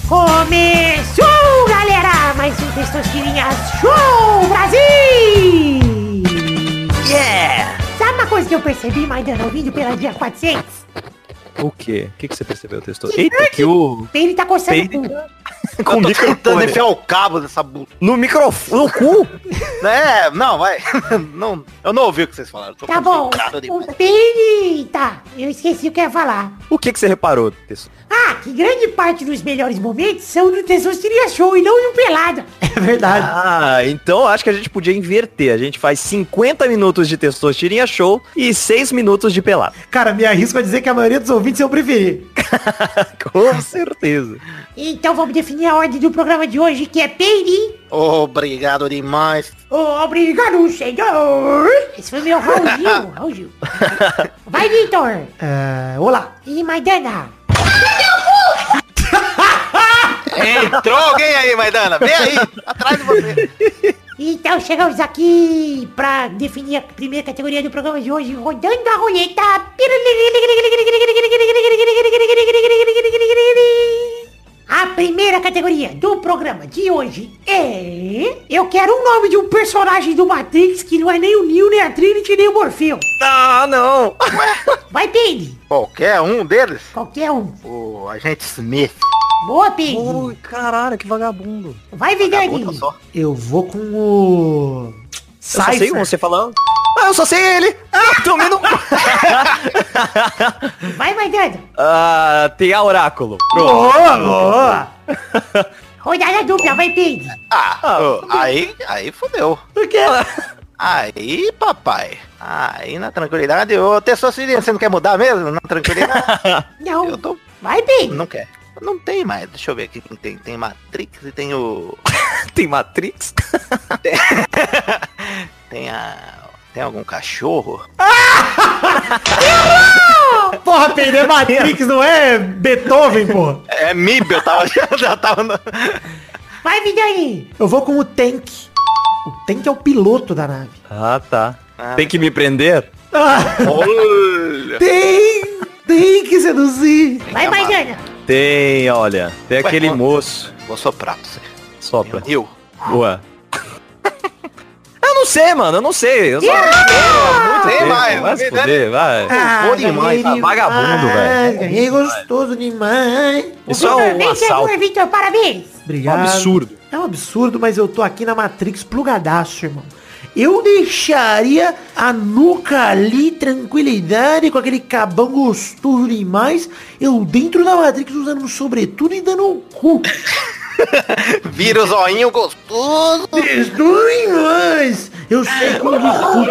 Começou, galera! Mais um Testosterinha Show Brasil! Yeah! Sabe uma coisa que eu percebi, Maidana, ouvindo pela dia 400? O quê? O que, que você percebeu, testou? Eita, que o... Ele tá coçando Peide. o cu. Com o Eu tô tentando enfiar o cabo dessa. No microfone, no cu? É, não, vai. Não, eu não ouvi o que vocês falaram. Tô Tá bom. O. Tá, eu esqueci o que ia falar. O que, que você reparou, testou? Ah, que grande parte dos melhores momentos são no Testosterinha Show e não no Pelada. É verdade. Ah, então acho que a gente podia inverter. A gente faz 50 minutos de Testosterinha Show e 6 minutos de pelado. Cara, me arrisco a dizer que a maioria dos ouvintes eu preferi. Com certeza. Então vamos definir a ordem do programa de hoje, que é Peide. Obrigado demais. Obrigado, senhor. Esse foi meu Raul Gil, Raul Gil. Vai, Vitor. É, olá. E Maidana. Entrou alguém aí, Maidana. Vem aí, atrás de você. Então chegamos aqui pra definir a primeira categoria do programa de hoje, rodando a roleta. A primeira categoria do programa de hoje é... Eu quero um nome de um personagem do Matrix que não é nem o Neo, nem a Trinity, nem o Morfeu. Ah, não. Vai, Peide. Qualquer um deles? Qualquer um. O agente Smith. Boa. Ui, caralho, que vagabundo. Vai, só. Eu vou com o... Eu só sei um, você falando. Ah, eu só sei ele. Ah, tomei no... Vai, Maidana. ah, tem a Oráculo. Pronto. Boa, boa. Rodada dupla, vai, Peide. Ah, aí, aí fodeu. Por quê? Aí, papai. Aí, na tranquilidade, ô, Testosterona, você não quer mudar mesmo? Na tranquilidade? Não. Eu tô... Vai, Peide. Não quer. Não tem mais. Deixa eu ver aqui quem tem. Tem Matrix e tem o... Tem Matrix? Tem a... Tem algum cachorro? Porra, perder Matrix não é Beethoven, pô. É MIB, eu tava... já tava no... Vai, Vidani. Eu vou com o Tank. O Tank é o piloto da nave. Ah, tá. Ah, Tem que me prender? Ah, Olha! tem, tem que seduzir. Vai, amar. Maidana. Tem, olha. Tem aquele mano. moço. Vou soprar pra você. Sopra. Eu. Boa. Eu não sei, mano. Eu não sei. Eu só... Tem Tempo, mais, Vai se vai, fuder, vai. vou demais, ganhei vagabundo, demais, velho. Ganhei gostoso demais. Isso é um assalto. Vitor, parabéns. Um Obrigado. absurdo. É um absurdo, mas eu tô aqui na Matrix plugadaço, irmão. Eu deixaria a nuca ali, tranquilidade, com aquele cabão gostoso demais. Eu dentro da Matrix usando um sobretudo e dando um cu. Vira o zoinho gostoso. Gostoso demais. Eu sei como discute.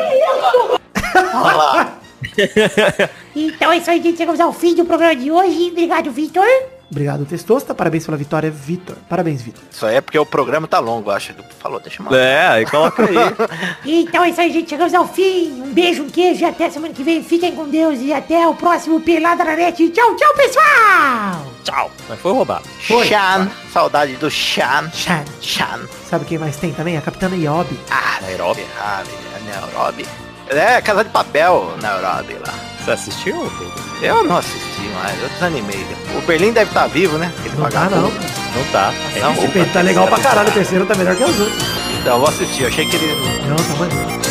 Olha lá. Então é isso aí, gente. Chegamos ao fim do programa de hoje. Obrigado, Vitor. Obrigado, Testosta. Parabéns pela vitória, Vitor. Parabéns, Vitor. Isso aí é porque o programa tá longo, eu acho. Falou, deixa eu mandar. É, aí coloca aí. Então é isso aí, gente. Chegamos ao fim. Um beijo, um queijo. E até semana que vem. Fiquem com Deus. E até o próximo Pelada na Net. Tchau, tchau, pessoal. Tchau. Mas foi roubado. Chan. Saudade do Chan. Chan. Chan. Sabe quem mais tem também? A Capitã Yobi. Ah, Nairobi. Ah, Nairobi. É, Casa de Papel, Nairobi lá. Você assistiu? Eu não assisti mais, eu desanimei. O Berlim deve estar vivo, né? Aquele Não tá, não. Não tá. Não, Esse peito tá legal pra caralho. O terceiro tá melhor que os outros. Então, eu vou assistir. Eu achei que ele... Não, tá maneiro.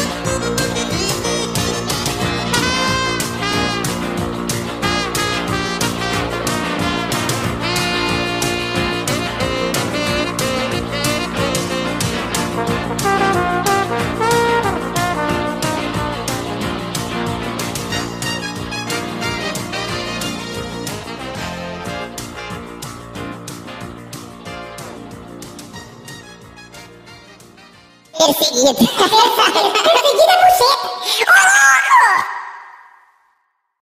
Perseguido. Perseguido é buceta. Ô, louco!